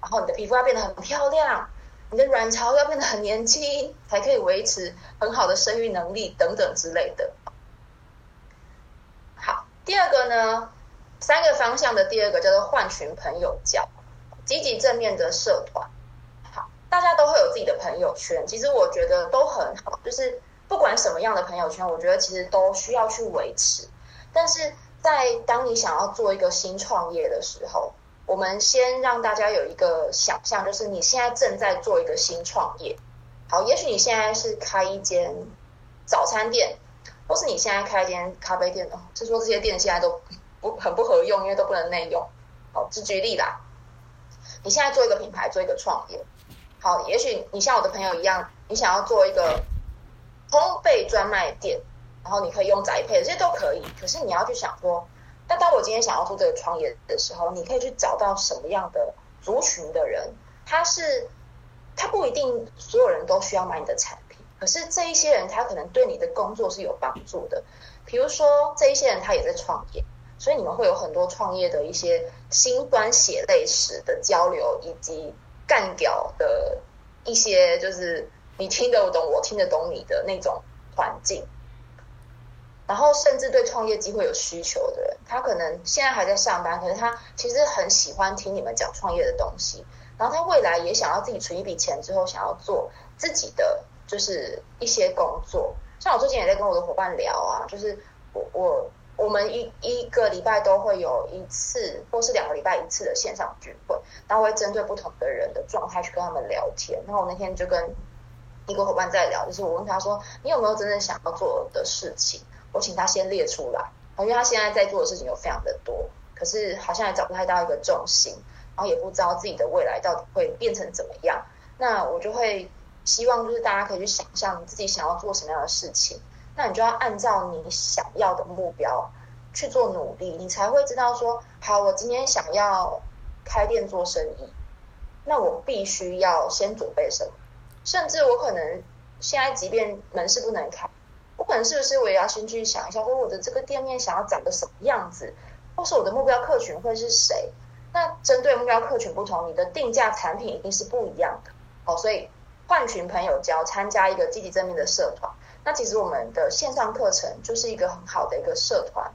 然后你的皮肤要变得很漂亮，你的卵巢要变得很年轻，才可以维持很好的生育能力等等之类的。好，第二个呢，三个方向的第二个叫做换群朋友交，积极正面的社团。好大家都会有自己的朋友圈，其实我觉得都很好。就是不管什么样的朋友圈，我觉得其实都需要去维持。但是在当你想要做一个新创业的时候，我们先让大家有一个想象，就是你现在正在做一个新创业。好，也许你现在是开一间早餐店，或是你现在开一间咖啡店哦。就说这些店现在都不很不合用，因为都不能内用。好，只举例啦，你现在做一个品牌，做一个创业。好，也许你像我的朋友一样，你想要做一个烘焙专卖店，然后你可以用宅配，这些都可以。可是你要去想说，那当我今天想要做这个创业的时候，你可以去找到什么样的族群的人？他是他不一定所有人都需要买你的产品，可是这一些人他可能对你的工作是有帮助的。比如说这一些人他也在创业，所以你们会有很多创业的一些心酸血泪史的交流，以及。干掉的一些，就是你听得懂，我听得懂你的那种环境。然后，甚至对创业机会有需求的人，他可能现在还在上班，可是他其实很喜欢听你们讲创业的东西。然后，他未来也想要自己存一笔钱之后，想要做自己的就是一些工作。像我最近也在跟我的伙伴聊啊，就是我我我们一一个礼拜都会有一次，或是两个礼拜一次的线上聚会，然后会针对不同的人的状态去跟他们聊天。然后我那天就跟一个伙伴在聊，就是我问他说：“你有没有真正想要做的事情？”我请他先列出来，因为他现在在做的事情有非常的多，可是好像也找不太到一个重心，然后也不知道自己的未来到底会变成怎么样。那我就会希望就是大家可以去想象自己想要做什么样的事情。那你就要按照你想要的目标去做努力，你才会知道说，好，我今天想要开店做生意，那我必须要先准备什么？甚至我可能现在即便门市不能开，我可能是不是我也要先去想一下，说我的这个店面想要长个什么样子，或是我的目标客群会是谁？那针对目标客群不同，你的定价产品一定是不一样的。哦，所以换群朋友交，参加一个积极正面的社团。那其实我们的线上课程就是一个很好的一个社团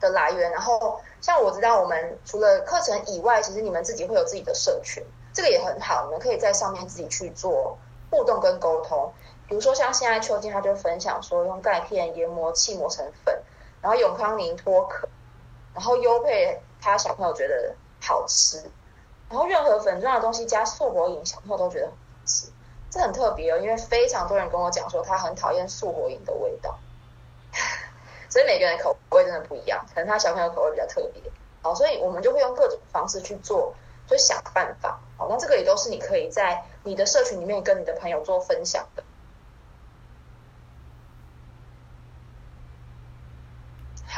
的来源。然后像我知道，我们除了课程以外，其实你们自己会有自己的社群，这个也很好。你们可以在上面自己去做互动跟沟通。比如说像现在秋天，他就分享说用钙片研磨器磨成粉，然后永康宁脱壳，然后优配他小朋友觉得好吃，然后任何粉状的东西加素活饮，小朋友都觉得好吃。这很特别哦，因为非常多人跟我讲说他很讨厌素火饮的味道，所以每个人口味真的不一样，可能他小朋友口味比较特别，好，所以我们就会用各种方式去做，就想办法，好，那这个也都是你可以在你的社群里面跟你的朋友做分享的。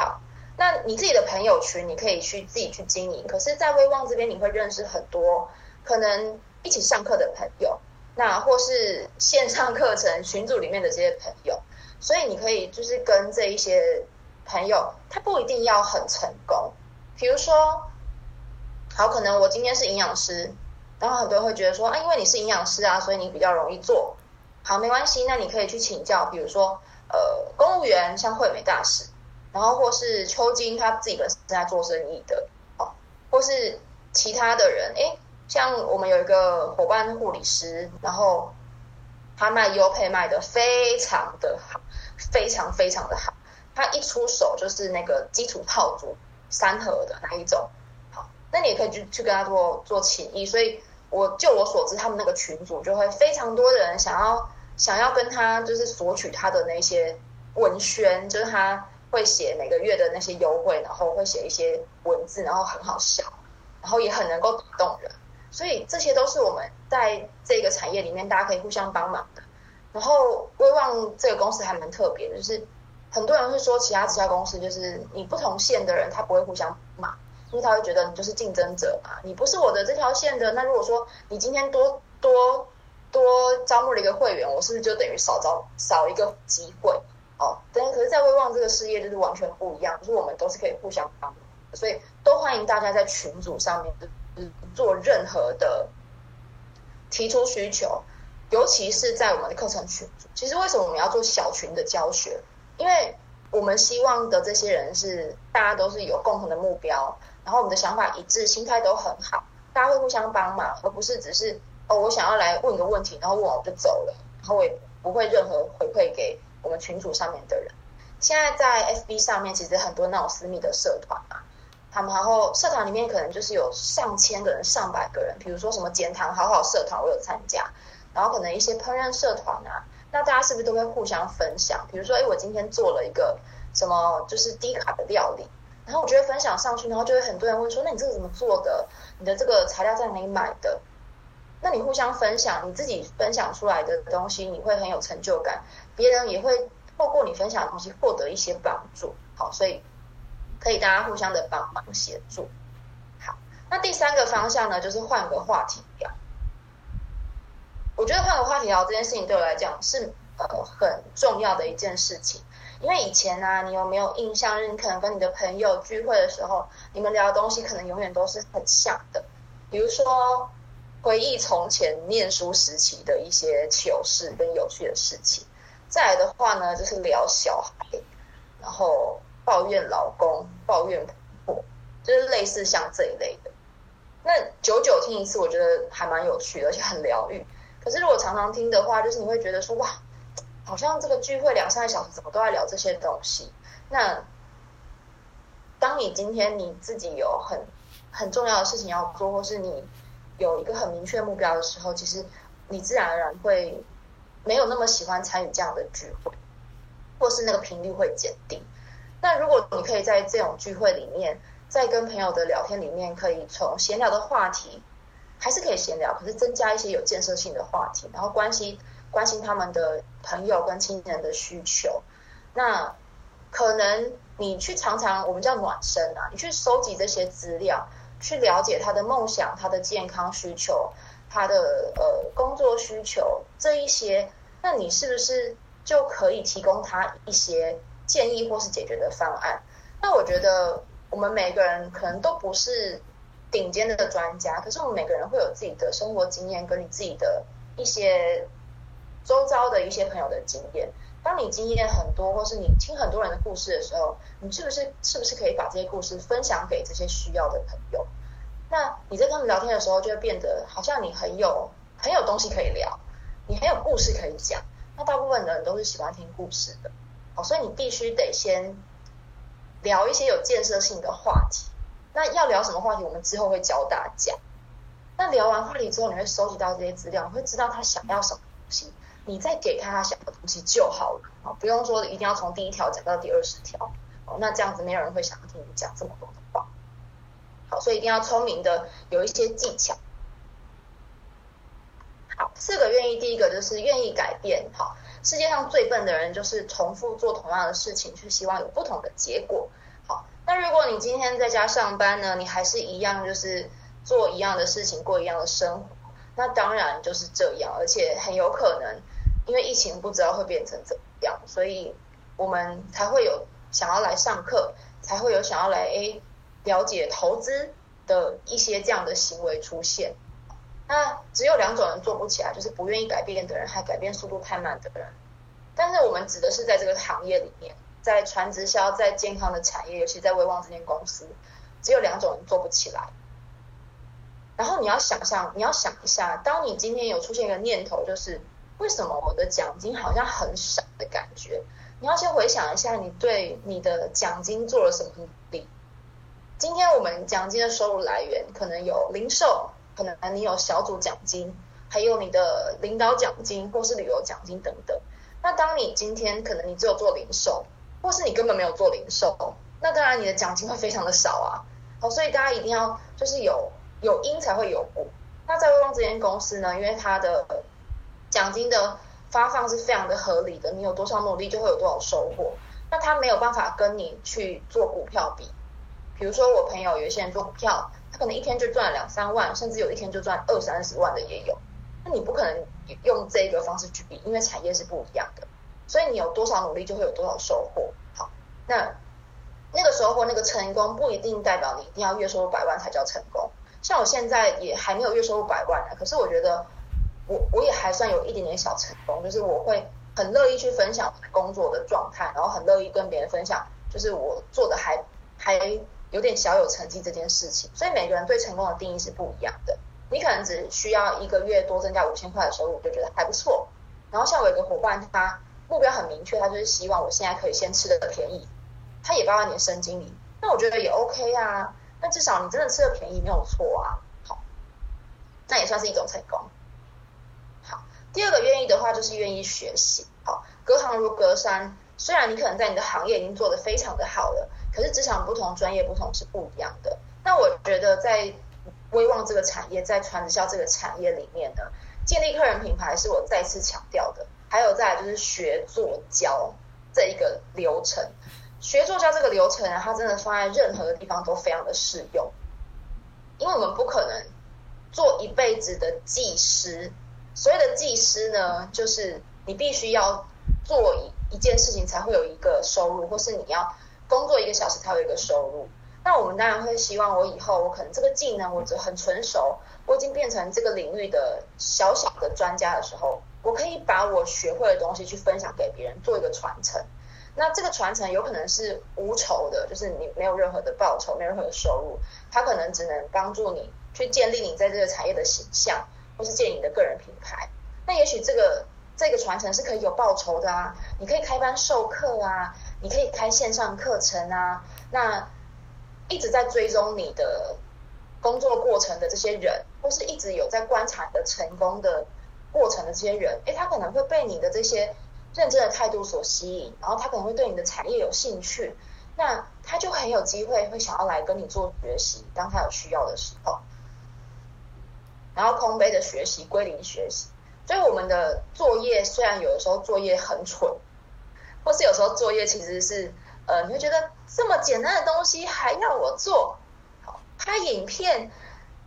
好，那你自己的朋友群你可以去自己去经营，可是，在威望这边你会认识很多可能一起上课的朋友。那或是线上课程群组里面的这些朋友，所以你可以就是跟这一些朋友，他不一定要很成功。比如说，好，可能我今天是营养师，然后很多人会觉得说，啊，因为你是营养师啊，所以你比较容易做。好，没关系，那你可以去请教，比如说，呃，公务员像惠美大使，然后或是邱金他自己本身在做生意的，哦，或是其他的人，哎。像我们有一个伙伴护理师，然后他卖优配卖的非常的好，非常非常的好。他一出手就是那个基础套组三盒的那一种，好，那你也可以去去跟他做做情谊。所以，我就我所知，他们那个群组就会非常多人想要想要跟他就是索取他的那些文宣，就是他会写每个月的那些优惠，然后会写一些文字，然后很好笑，然后也很能够打动人。所以这些都是我们在这个产业里面大家可以互相帮忙的。然后威望这个公司还蛮特别的，就是很多人会说其他直销公司就是你不同线的人他不会互相骂，因为他会觉得你就是竞争者嘛，你不是我的这条线的。那如果说你今天多多多招募了一个会员，我是不是就等于少招少一个机会？哦，但可是，在威望这个事业就是完全不一样，就是我们都是可以互相帮，所以都欢迎大家在群组上面就是。做任何的提出需求，尤其是在我们的课程群组。其实为什么我们要做小群的教学？因为我们希望的这些人是大家都是有共同的目标，然后我们的想法一致，心态都很好，大家会互相帮忙，而不是只是哦，我想要来问个问题，然后问完就走了，然后我也不会任何回馈给我们群组上面的人。现在在 FB 上面，其实很多那种私密的社团嘛。他们然后社团里面可能就是有上千个人、上百个人，比如说什么减糖好好社团，我有参加，然后可能一些烹饪社团啊，那大家是不是都会互相分享？比如说，哎，我今天做了一个什么就是低卡的料理，然后我觉得分享上去，然后就会很多人问说，那你这个怎么做的？你的这个材料在哪里买的？那你互相分享，你自己分享出来的东西，你会很有成就感，别人也会透过你分享的东西获得一些帮助。好，所以。可以大家互相的帮忙协助。好，那第三个方向呢，就是换个话题聊。我觉得换个话题聊这件事情对我来讲是呃很重要的一件事情，因为以前呢，你有没有印象？你可能跟你的朋友聚会的时候，你们聊的东西可能永远都是很像的，比如说回忆从前念书时期的一些糗事跟有趣的事情。再来的话呢，就是聊小孩，然后。抱怨老公，抱怨婆婆，就是类似像这一类的。那久久听一次，我觉得还蛮有趣的，而且很疗愈。可是如果常常听的话，就是你会觉得说，哇，好像这个聚会两三个小时，怎么都在聊这些东西？那当你今天你自己有很很重要的事情要做，或是你有一个很明确目标的时候，其实你自然而然会没有那么喜欢参与这样的聚会，或是那个频率会减低。那如果你可以在这种聚会里面，在跟朋友的聊天里面，可以从闲聊的话题，还是可以闲聊，可是增加一些有建设性的话题，然后关心关心他们的朋友跟亲人的需求。那可能你去常常我们叫暖身啊，你去收集这些资料，去了解他的梦想、他的健康需求、他的呃工作需求这一些，那你是不是就可以提供他一些建议或是解决的方案？那我觉得我们每个人可能都不是顶尖的专家，可是我们每个人会有自己的生活经验，跟你自己的一些周遭的一些朋友的经验。当你经验很多，或是你听很多人的故事的时候，你是不是是不是可以把这些故事分享给这些需要的朋友？那你在跟他们聊天的时候，就会变得好像你很有很有东西可以聊，你很有故事可以讲。那大部分的人都是喜欢听故事的，好，所以你必须得先聊一些有建设性的话题。那要聊什么话题，我们之后会教大家。那聊完话题之后，你会收集到这些资料，你会知道他想要什么东西。你再给他他想的东西就好了啊，不用说一定要从第一条讲到第二十条哦，那这样子没有人会想要听你讲这么多的话。好，所以一定要聪明的有一些技巧。好，四个愿意，第一个就是愿意改变。好，世界上最笨的人就是重复做同样的事情，却希望有不同的结果。好，那如果你今天在家上班呢，你还是一样就是做一样的事情，过一样的生活，那当然就是这样，而且很有可能。因为疫情不知道会变成怎样，所以我们才会有想要来上课，才会有想要来诶了解投资的一些这样的行为出现。那只有两种人做不起来，就是不愿意改变的人，还改变速度太慢的人。但是我们指的是在这个行业里面，在传直销，在健康的产业，尤其在威望这间公司，只有两种人做不起来。然后你要想象，你要想一下，当你今天有出现一个念头，就是。为什么我的奖金好像很少的感觉？你要先回想一下，你对你的奖金做了什么努力？今天我们奖金的收入来源可能有零售，可能你有小组奖金，还有你的领导奖金或是旅游奖金等等。那当你今天可能你只有做零售，或是你根本没有做零售，那当然你的奖金会非常的少啊。好，所以大家一定要就是有有因才会有果。那在威旺这间公司呢，因为它的奖金的发放是非常的合理的，你有多少努力就会有多少收获。那他没有办法跟你去做股票比，比如说我朋友有些人做股票，他可能一天就赚两三万，甚至有一天就赚二三十万的也有。那你不可能用这个方式去比，因为产业是不一样的。所以你有多少努力就会有多少收获。好，那那个收获那个成功不一定代表你一定要月收入百万才叫成功。像我现在也还没有月收入百万呢，可是我觉得。我我也还算有一点点小成功，就是我会很乐意去分享工作的状态，然后很乐意跟别人分享，就是我做的还还有点小有成绩这件事情。所以每个人对成功的定义是不一样的。你可能只需要一个月多增加五千块的收入，就觉得还不错。然后像我有个伙伴，他目标很明确，他就是希望我现在可以先吃的便宜，他也八万年生经理，那我觉得也 OK 啊。那至少你真的吃的便宜没有错啊，好，那也算是一种成功。第二个愿意的话，就是愿意学习。好，隔行如隔山。虽然你可能在你的行业已经做得非常的好了，可是职场不同，专业不同是不一样的。那我觉得在威望这个产业，在传直销这个产业里面呢，建立客人品牌是我再次强调的。还有再就是学做教这一个流程，学做教这个流程，它真的放在任何的地方都非常的适用，因为我们不可能做一辈子的技师。所谓的技师呢，就是你必须要做一一件事情才会有一个收入，或是你要工作一个小时才有一个收入。那我们当然会希望我以后我可能这个技能我很纯熟，我已经变成这个领域的小小的专家的时候，我可以把我学会的东西去分享给别人，做一个传承。那这个传承有可能是无酬的，就是你没有任何的报酬，没有任何的收入，它可能只能帮助你去建立你在这个产业的形象。或是建你的个人品牌，那也许这个这个传承是可以有报酬的啊，你可以开班授课啊，你可以开线上课程啊，那一直在追踪你的工作过程的这些人，或是一直有在观察你的成功的过程的这些人，诶，他可能会被你的这些认真的态度所吸引，然后他可能会对你的产业有兴趣，那他就很有机会会想要来跟你做学习，当他有需要的时候。然后空杯的学习归零学习，所以我们的作业虽然有的时候作业很蠢，或是有时候作业其实是呃你会觉得这么简单的东西还要我做，好拍影片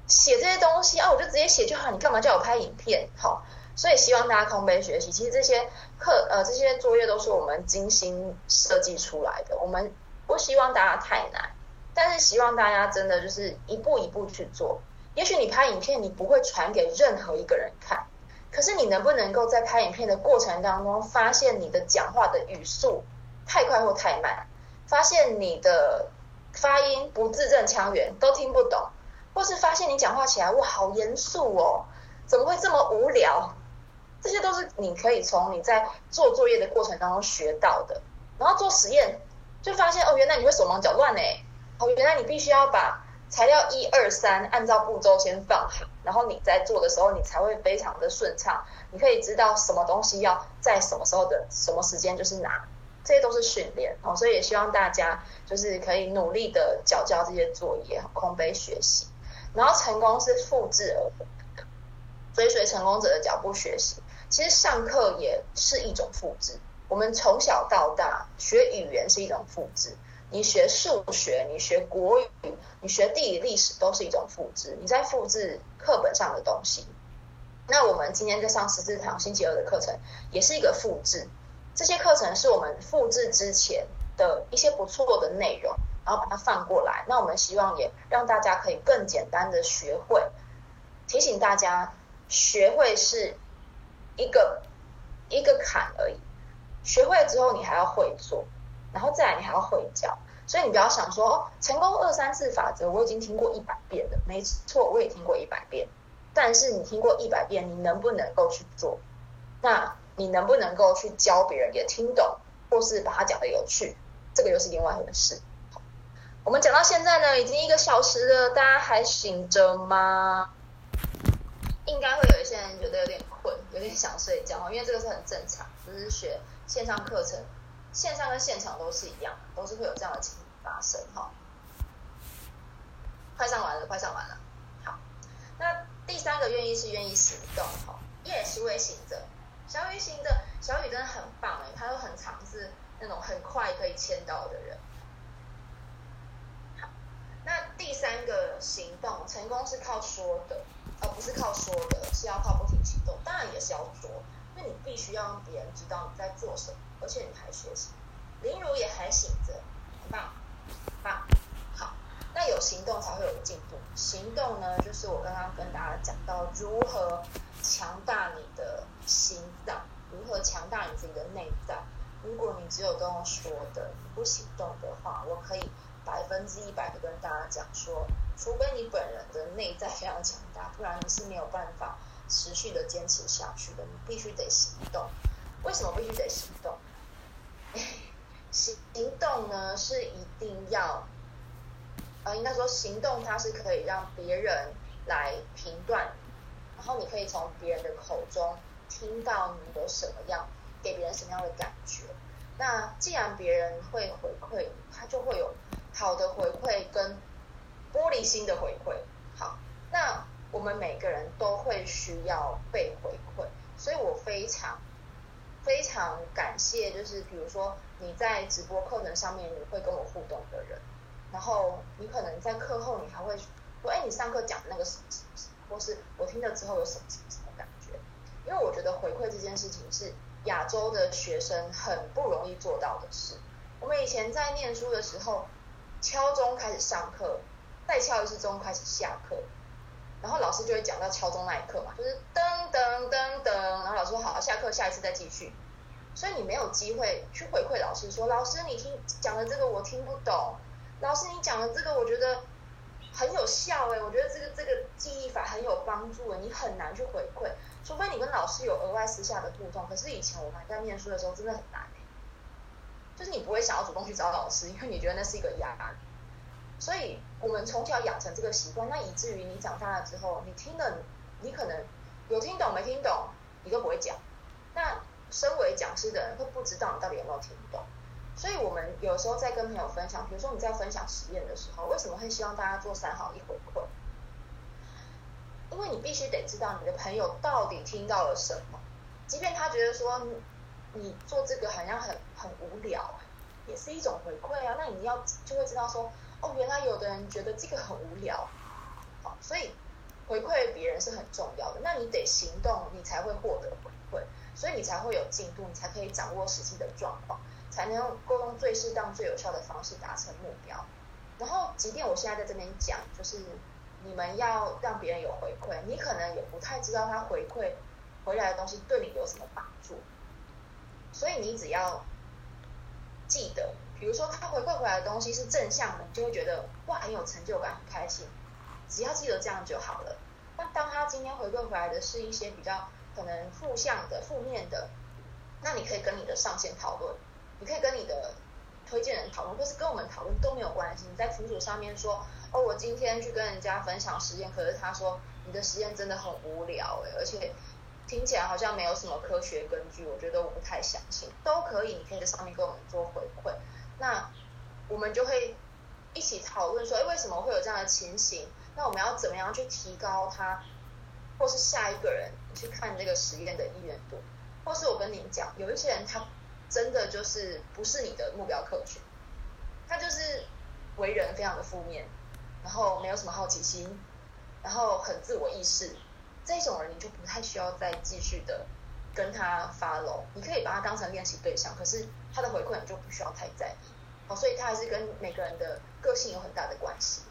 写这些东西啊我就直接写就好，你干嘛叫我拍影片？好，所以希望大家空杯学习，其实这些课呃这些作业都是我们精心设计出来的，我们不希望大家太难，但是希望大家真的就是一步一步去做。也许你拍影片，你不会传给任何一个人看，可是你能不能够在拍影片的过程当中，发现你的讲话的语速太快或太慢，发现你的发音不字正腔圆，都听不懂，或是发现你讲话起来哇好严肃哦，怎么会这么无聊？这些都是你可以从你在做作业的过程当中学到的。然后做实验就发现哦，原来你会手忙脚乱呢，哦，原来你必须要把。材料一二三，按照步骤先放好，然后你在做的时候，你才会非常的顺畅。你可以知道什么东西要在什么时候的什么时间就是拿，这些都是训练哦。所以也希望大家就是可以努力的交交这些作业，空杯学习。然后成功是复制而来的，追随成功者的脚步学习。其实上课也是一种复制，我们从小到大学语言是一种复制。你学数学，你学国语，你学地理历史，都是一种复制。你在复制课本上的东西。那我们今天在上十四堂星期二的课程，也是一个复制。这些课程是我们复制之前的一些不错的内容，然后把它放过来。那我们希望也让大家可以更简单的学会。提醒大家，学会是一个一个坎而已。学会了之后，你还要会做。然后再来，你还要会教，所以你不要想说哦，成功二三四法则我已经听过一百遍了，没错，我也听过一百遍。但是你听过一百遍，你能不能够去做？那你能不能够去教别人也听懂，或是把它讲的有趣？这个又是另外一回事。我们讲到现在呢，已经一个小时了，大家还醒着吗？应该会有一些人觉得有点困，有点想睡觉，因为这个是很正常，就是学线上课程。线上跟现场都是一样，都是会有这样的情发生哈。快上完了，快上完了。好，那第三个愿意是愿意行动哈，也是会行者。小雨行的，小雨真的很棒哎，他都很尝试那种很快可以签到的人。那第三个行动成功是靠说的，而不是靠说的，是要靠不停行动。当然也是要做，因为你必须要让别人知道你在做什么。而且你还学习，林如也还醒着，很棒，棒，好，那有行动才会有进步。行动呢，就是我刚刚跟大家讲到如何强大你的心脏，如何强大你自己的内在。如果你只有跟我说的，你不行动的话，我可以百分之一百的跟大家讲说，除非你本人的内在非常强大，不然你是没有办法持续的坚持下去的。你必须得行动。为什么必须得行动？行动呢是一定要，呃，应该说行动它是可以让别人来评断，然后你可以从别人的口中听到你有什么样，给别人什么样的感觉。那既然别人会回馈，他就会有好的回馈跟玻璃心的回馈。好，那我们每个人都会需要被回馈，常感谢，就是比如说你在直播课程上面你会跟我互动的人，然后你可能在课后你还会说，哎，你上课讲的那个什么什么什么，或是我听了之后有什么什么什么感觉？因为我觉得回馈这件事情是亚洲的学生很不容易做到的事。我们以前在念书的时候，敲钟开始上课，再敲一次钟开始下课。然后老师就会讲到敲钟那一刻嘛，就是噔噔噔噔，然后老师说好，下课下一次再继续。所以你没有机会去回馈老师说，老师你听讲的这个我听不懂，老师你讲的这个我觉得很有效哎，我觉得这个这个记忆法很有帮助哎，你很难去回馈，除非你跟老师有额外私下的互动。可是以前我们在念书的时候真的很难，就是你不会想要主动去找老师，因为你觉得那是一个压力。所以我们从小养成这个习惯，那以至于你长大了之后，你听了，你可能有听懂没听懂，你都不会讲。那身为讲师的人会不知道你到底有没有听懂。所以我们有时候在跟朋友分享，比如说你在分享实验的时候，为什么会希望大家做三好一回馈？因为你必须得知道你的朋友到底听到了什么，即便他觉得说你做这个好像很很无聊，也是一种回馈啊。那你要就会知道说，哦，原来有的人觉得这个很无聊，好，所以回馈别人是很重要的。那你得行动，你才会获得回，所以你才会有进度，你才可以掌握实际的状况，才能够用最适当、最有效的方式达成目标。然后，即便我现在在这边讲，就是。你们要让别人有回馈，你可能也不太知道他回馈回来的东西对你有什么帮助，所以你只要记得，比如说他回馈回来的东西是正向的，你就会觉得哇很有成就感，很开心。只要记得这样就好了。那当他今天回馈回来的是一些比较可能负向的、负面的，那你可以跟你的上线讨论，你可以跟你的推荐人讨论，或是跟我们讨论都没有关系。你在群组上面说。哦，我今天去跟人家分享实验，可是他说你的实验真的很无聊哎，而且听起来好像没有什么科学根据，我觉得我不太相信。都可以，你可以在上面跟我们做回馈，那我们就会一起讨论说，哎，为什么会有这样的情形？那我们要怎么样去提高它，或是下一个人去看这个实验的意愿度，或是我跟你讲，有一些人他真的就是不是你的目标客群，他就是为人非常的负面。然后没有什么好奇心，然后很自我意识，这种人你就不太需要再继续的跟他 follow，你可以把他当成练习对象，可是他的回馈你就不需要太在意。好，所以他还是跟每个人的个性有很大的关系。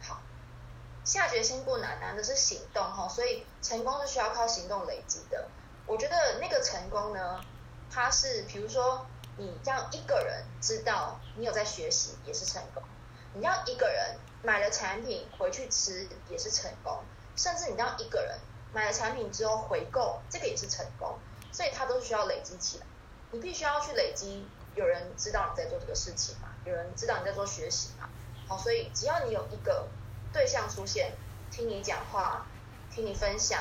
好，下决心不难，难的是行动哈，所以成功是需要靠行动累积的。我觉得那个成功呢，它是比如说。你让一个人知道你有在学习，也是成功；你让一个人买了产品回去吃，也是成功；甚至你让一个人买了产品之后回购，这个也是成功。所以它都需要累积起来。你必须要去累积，有人知道你在做这个事情嘛？有人知道你在做学习嘛？好，所以只要你有一个对象出现，听你讲话，听你分享，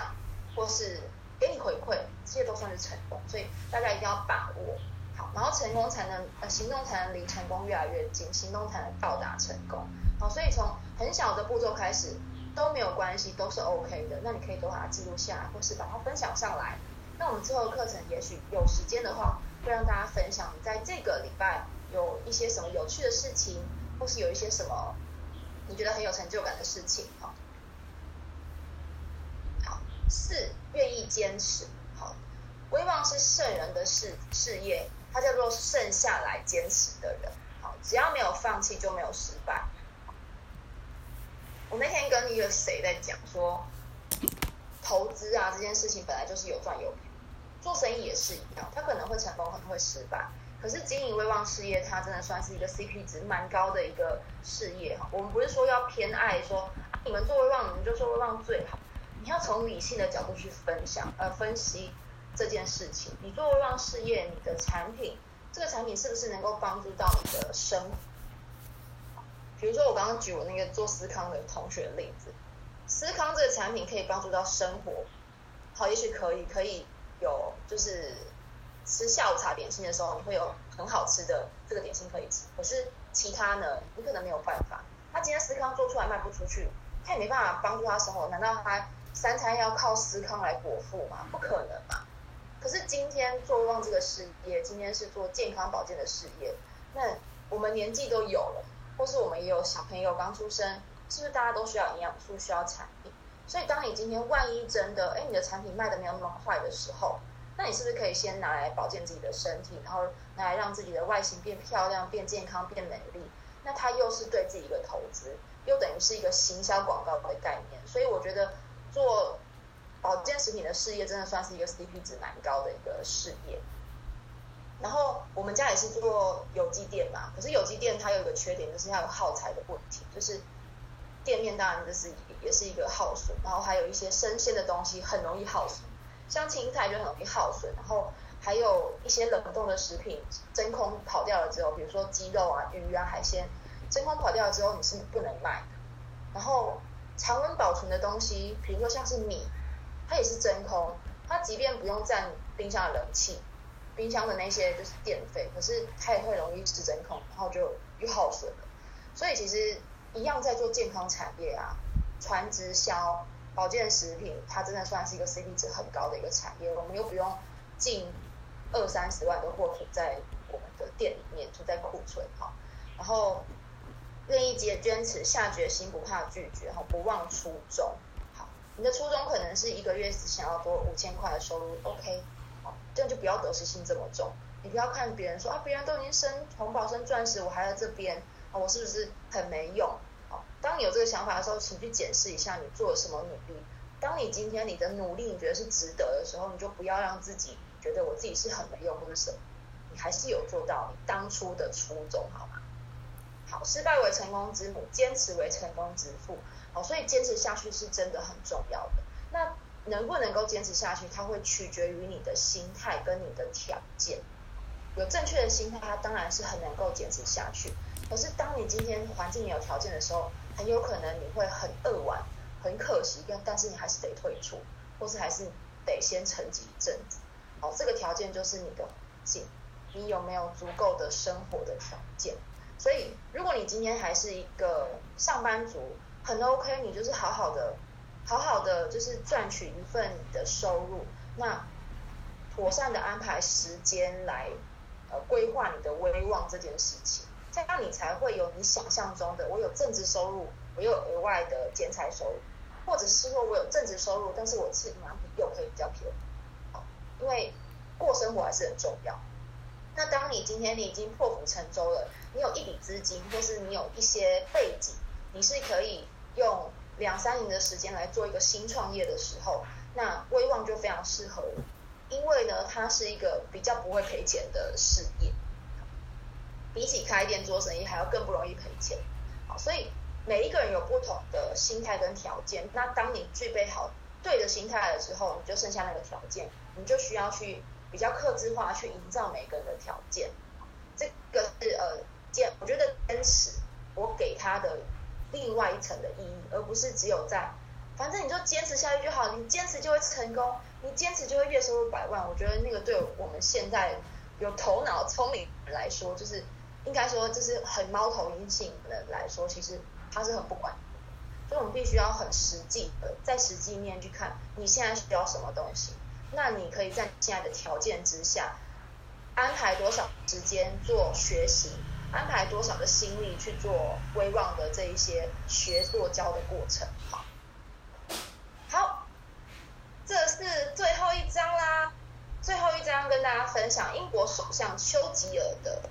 或是给你回馈，这些都算是成功。所以大家一定要把握好。然后成功才能呃行动才能离成功越来越近，行动才能到达成功。好，所以从很小的步骤开始都没有关系，都是 OK 的。那你可以都把它记录下来，或是把它分享上来。那我们之后的课程也许有时间的话，会让大家分享你在这个礼拜有一些什么有趣的事情，或是有一些什么你觉得很有成就感的事情。好，好，四愿意坚持。好，威望是圣人的事事业。他叫做剩下来坚持的人，好，只要没有放弃就没有失败。我那天跟一个谁在讲说，投资啊这件事情本来就是有赚有赔，做生意也是一样，他可能会成功，可能会失败。可是经营威望事业，它真的算是一个 CP 值蛮高的一个事业哈。我们不是说要偏爱说你们做威望，你们就做威望最好，你要从理性的角度去分享呃分析。这件事情，你做威望事业，你的产品，这个产品是不是能够帮助到你的生活？比如说我刚刚举我那个做思康的同学的例子，思康这个产品可以帮助到生活，好，也许可以，可以有，就是吃下午茶点心的时候，你会有很好吃的这个点心可以吃。可是其他呢，你可能没有办法。他今天思康做出来卖不出去，他也没办法帮助他生活。难道他三餐要靠思康来果腹吗？不可能嘛。可是今天做旺这个事业，今天是做健康保健的事业。那我们年纪都有了，或是我们也有小朋友刚出生，是不是大家都需要营养素、需要产品？所以当你今天万一真的，哎，你的产品卖的没有那么快的时候，那你是不是可以先拿来保健自己的身体，然后拿来让自己的外形变漂亮、变健康、变美丽？那它又是对自己一个投资，又等于是一个行销广告的概念。所以我觉得做。保健食品的事业真的算是一个 CP 值蛮高的一个事业。然后我们家也是做有机店嘛，可是有机店它有一个缺点，就是它有耗材的问题，就是店面当然就是也是一个耗损，然后还有一些生鲜的东西很容易耗损，像青菜就很容易耗损，然后还有一些冷冻的食品真空跑掉了之后，比如说鸡肉啊、鱼啊、海鲜，真空跑掉了之后你是不能卖的。然后常温保存的东西，比如说像是米，它也是真空，它即便不用占冰箱的冷气，冰箱的那些就是电费，可是它也会容易是真空，然后就又耗损了。所以其实一样在做健康产业啊，传直销、保健食品，它真的算是一个 CP 值很高的一个产业，我们又不用进二三十万的货品在我们的店里面，就在库存哈，然后。愿意坚坚持下决心，不怕拒绝，哈，不忘初衷。好，你的初衷可能是一个月只想要多五千块的收入，OK，好，这样就不要得失心这么重。你不要看别人说啊，别人都已经升红宝升钻石，我还在这边，啊，我是不是很没用？当你有这个想法的时候，请去检视一下你做了什么努力。当你今天你的努力你觉得是值得的时候，你就不要让自己觉得我自己是很没用或者什么，你还是有做到你当初的初衷，好吗？好，失败为成功之母，坚持为成功之父。好，所以坚持下去是真的很重要的。那能不能够坚持下去，它会取决于你的心态跟你的条件。有正确的心态，它当然是很能够坚持下去。可是当你今天环境有条件的时候，很有可能你会很扼腕，很可惜，但但是你还是得退出，或是还是得先沉寂一阵子。好，这个条件就是你的境，你有没有足够的生活的条件？所以，如果你今天还是一个上班族，很 OK，你就是好好的、好好的，就是赚取一份你的收入，那妥善的安排时间来呃规划你的威望这件事情，这样你才会有你想象中的，我有正职收入，我有额外的兼财收入，或者是说我有正职收入，但是我吃营养品又可以比较便宜，因为过生活还是很重要。那当你今天你已经破釜沉舟了，你有一笔资金，或是你有一些背景，你是可以用两三年的时间来做一个新创业的时候，那威望就非常适合你，因为呢，它是一个比较不会赔钱的事业，比起开店做生意还要更不容易赔钱。好，所以每一个人有不同的心态跟条件，那当你具备好对的心态了之后，你就剩下那个条件，你就需要去。比较克制化去营造每个人的条件，这个是呃坚，我觉得坚持我给他的另外一层的意义，而不是只有在，反正你就坚持下去就好，你坚持就会成功，你坚持就会月收入百万。我觉得那个对我们现在有头脑、聪明人来说，就是应该说就是很猫头鹰性的来说，其实他是很不管，所以我们必须要很实际的在实际面去看你现在需要什么东西。那你可以在现在的条件之下，安排多少时间做学习，安排多少的心力去做威望的这一些学做教的过程。好，好，这是最后一章啦。最后一章跟大家分享英国首相丘吉尔的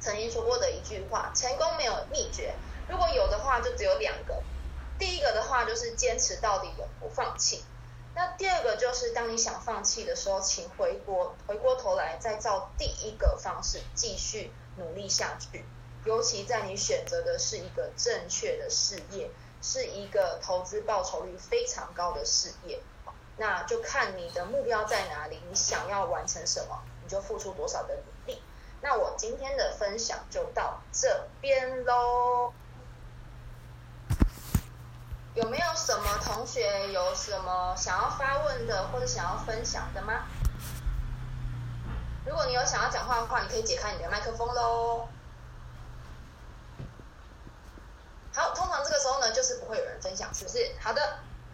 曾经说过的一句话：成功没有秘诀，如果有的话，就只有两个。第一个的话就是坚持到底，永不放弃。那第二个就是，当你想放弃的时候，请回过回过头来，再照第一个方式继续努力下去。尤其在你选择的是一个正确的事业，是一个投资报酬率非常高的事业，那就看你的目标在哪里，你想要完成什么，你就付出多少的努力。那我今天的分享就到这边喽。有没有什么同学有什么想要发问的，或者想要分享的吗？如果你有想要讲话的话，你可以解开你的麦克风喽。好，通常这个时候呢，就是不会有人分享，是不是？好的。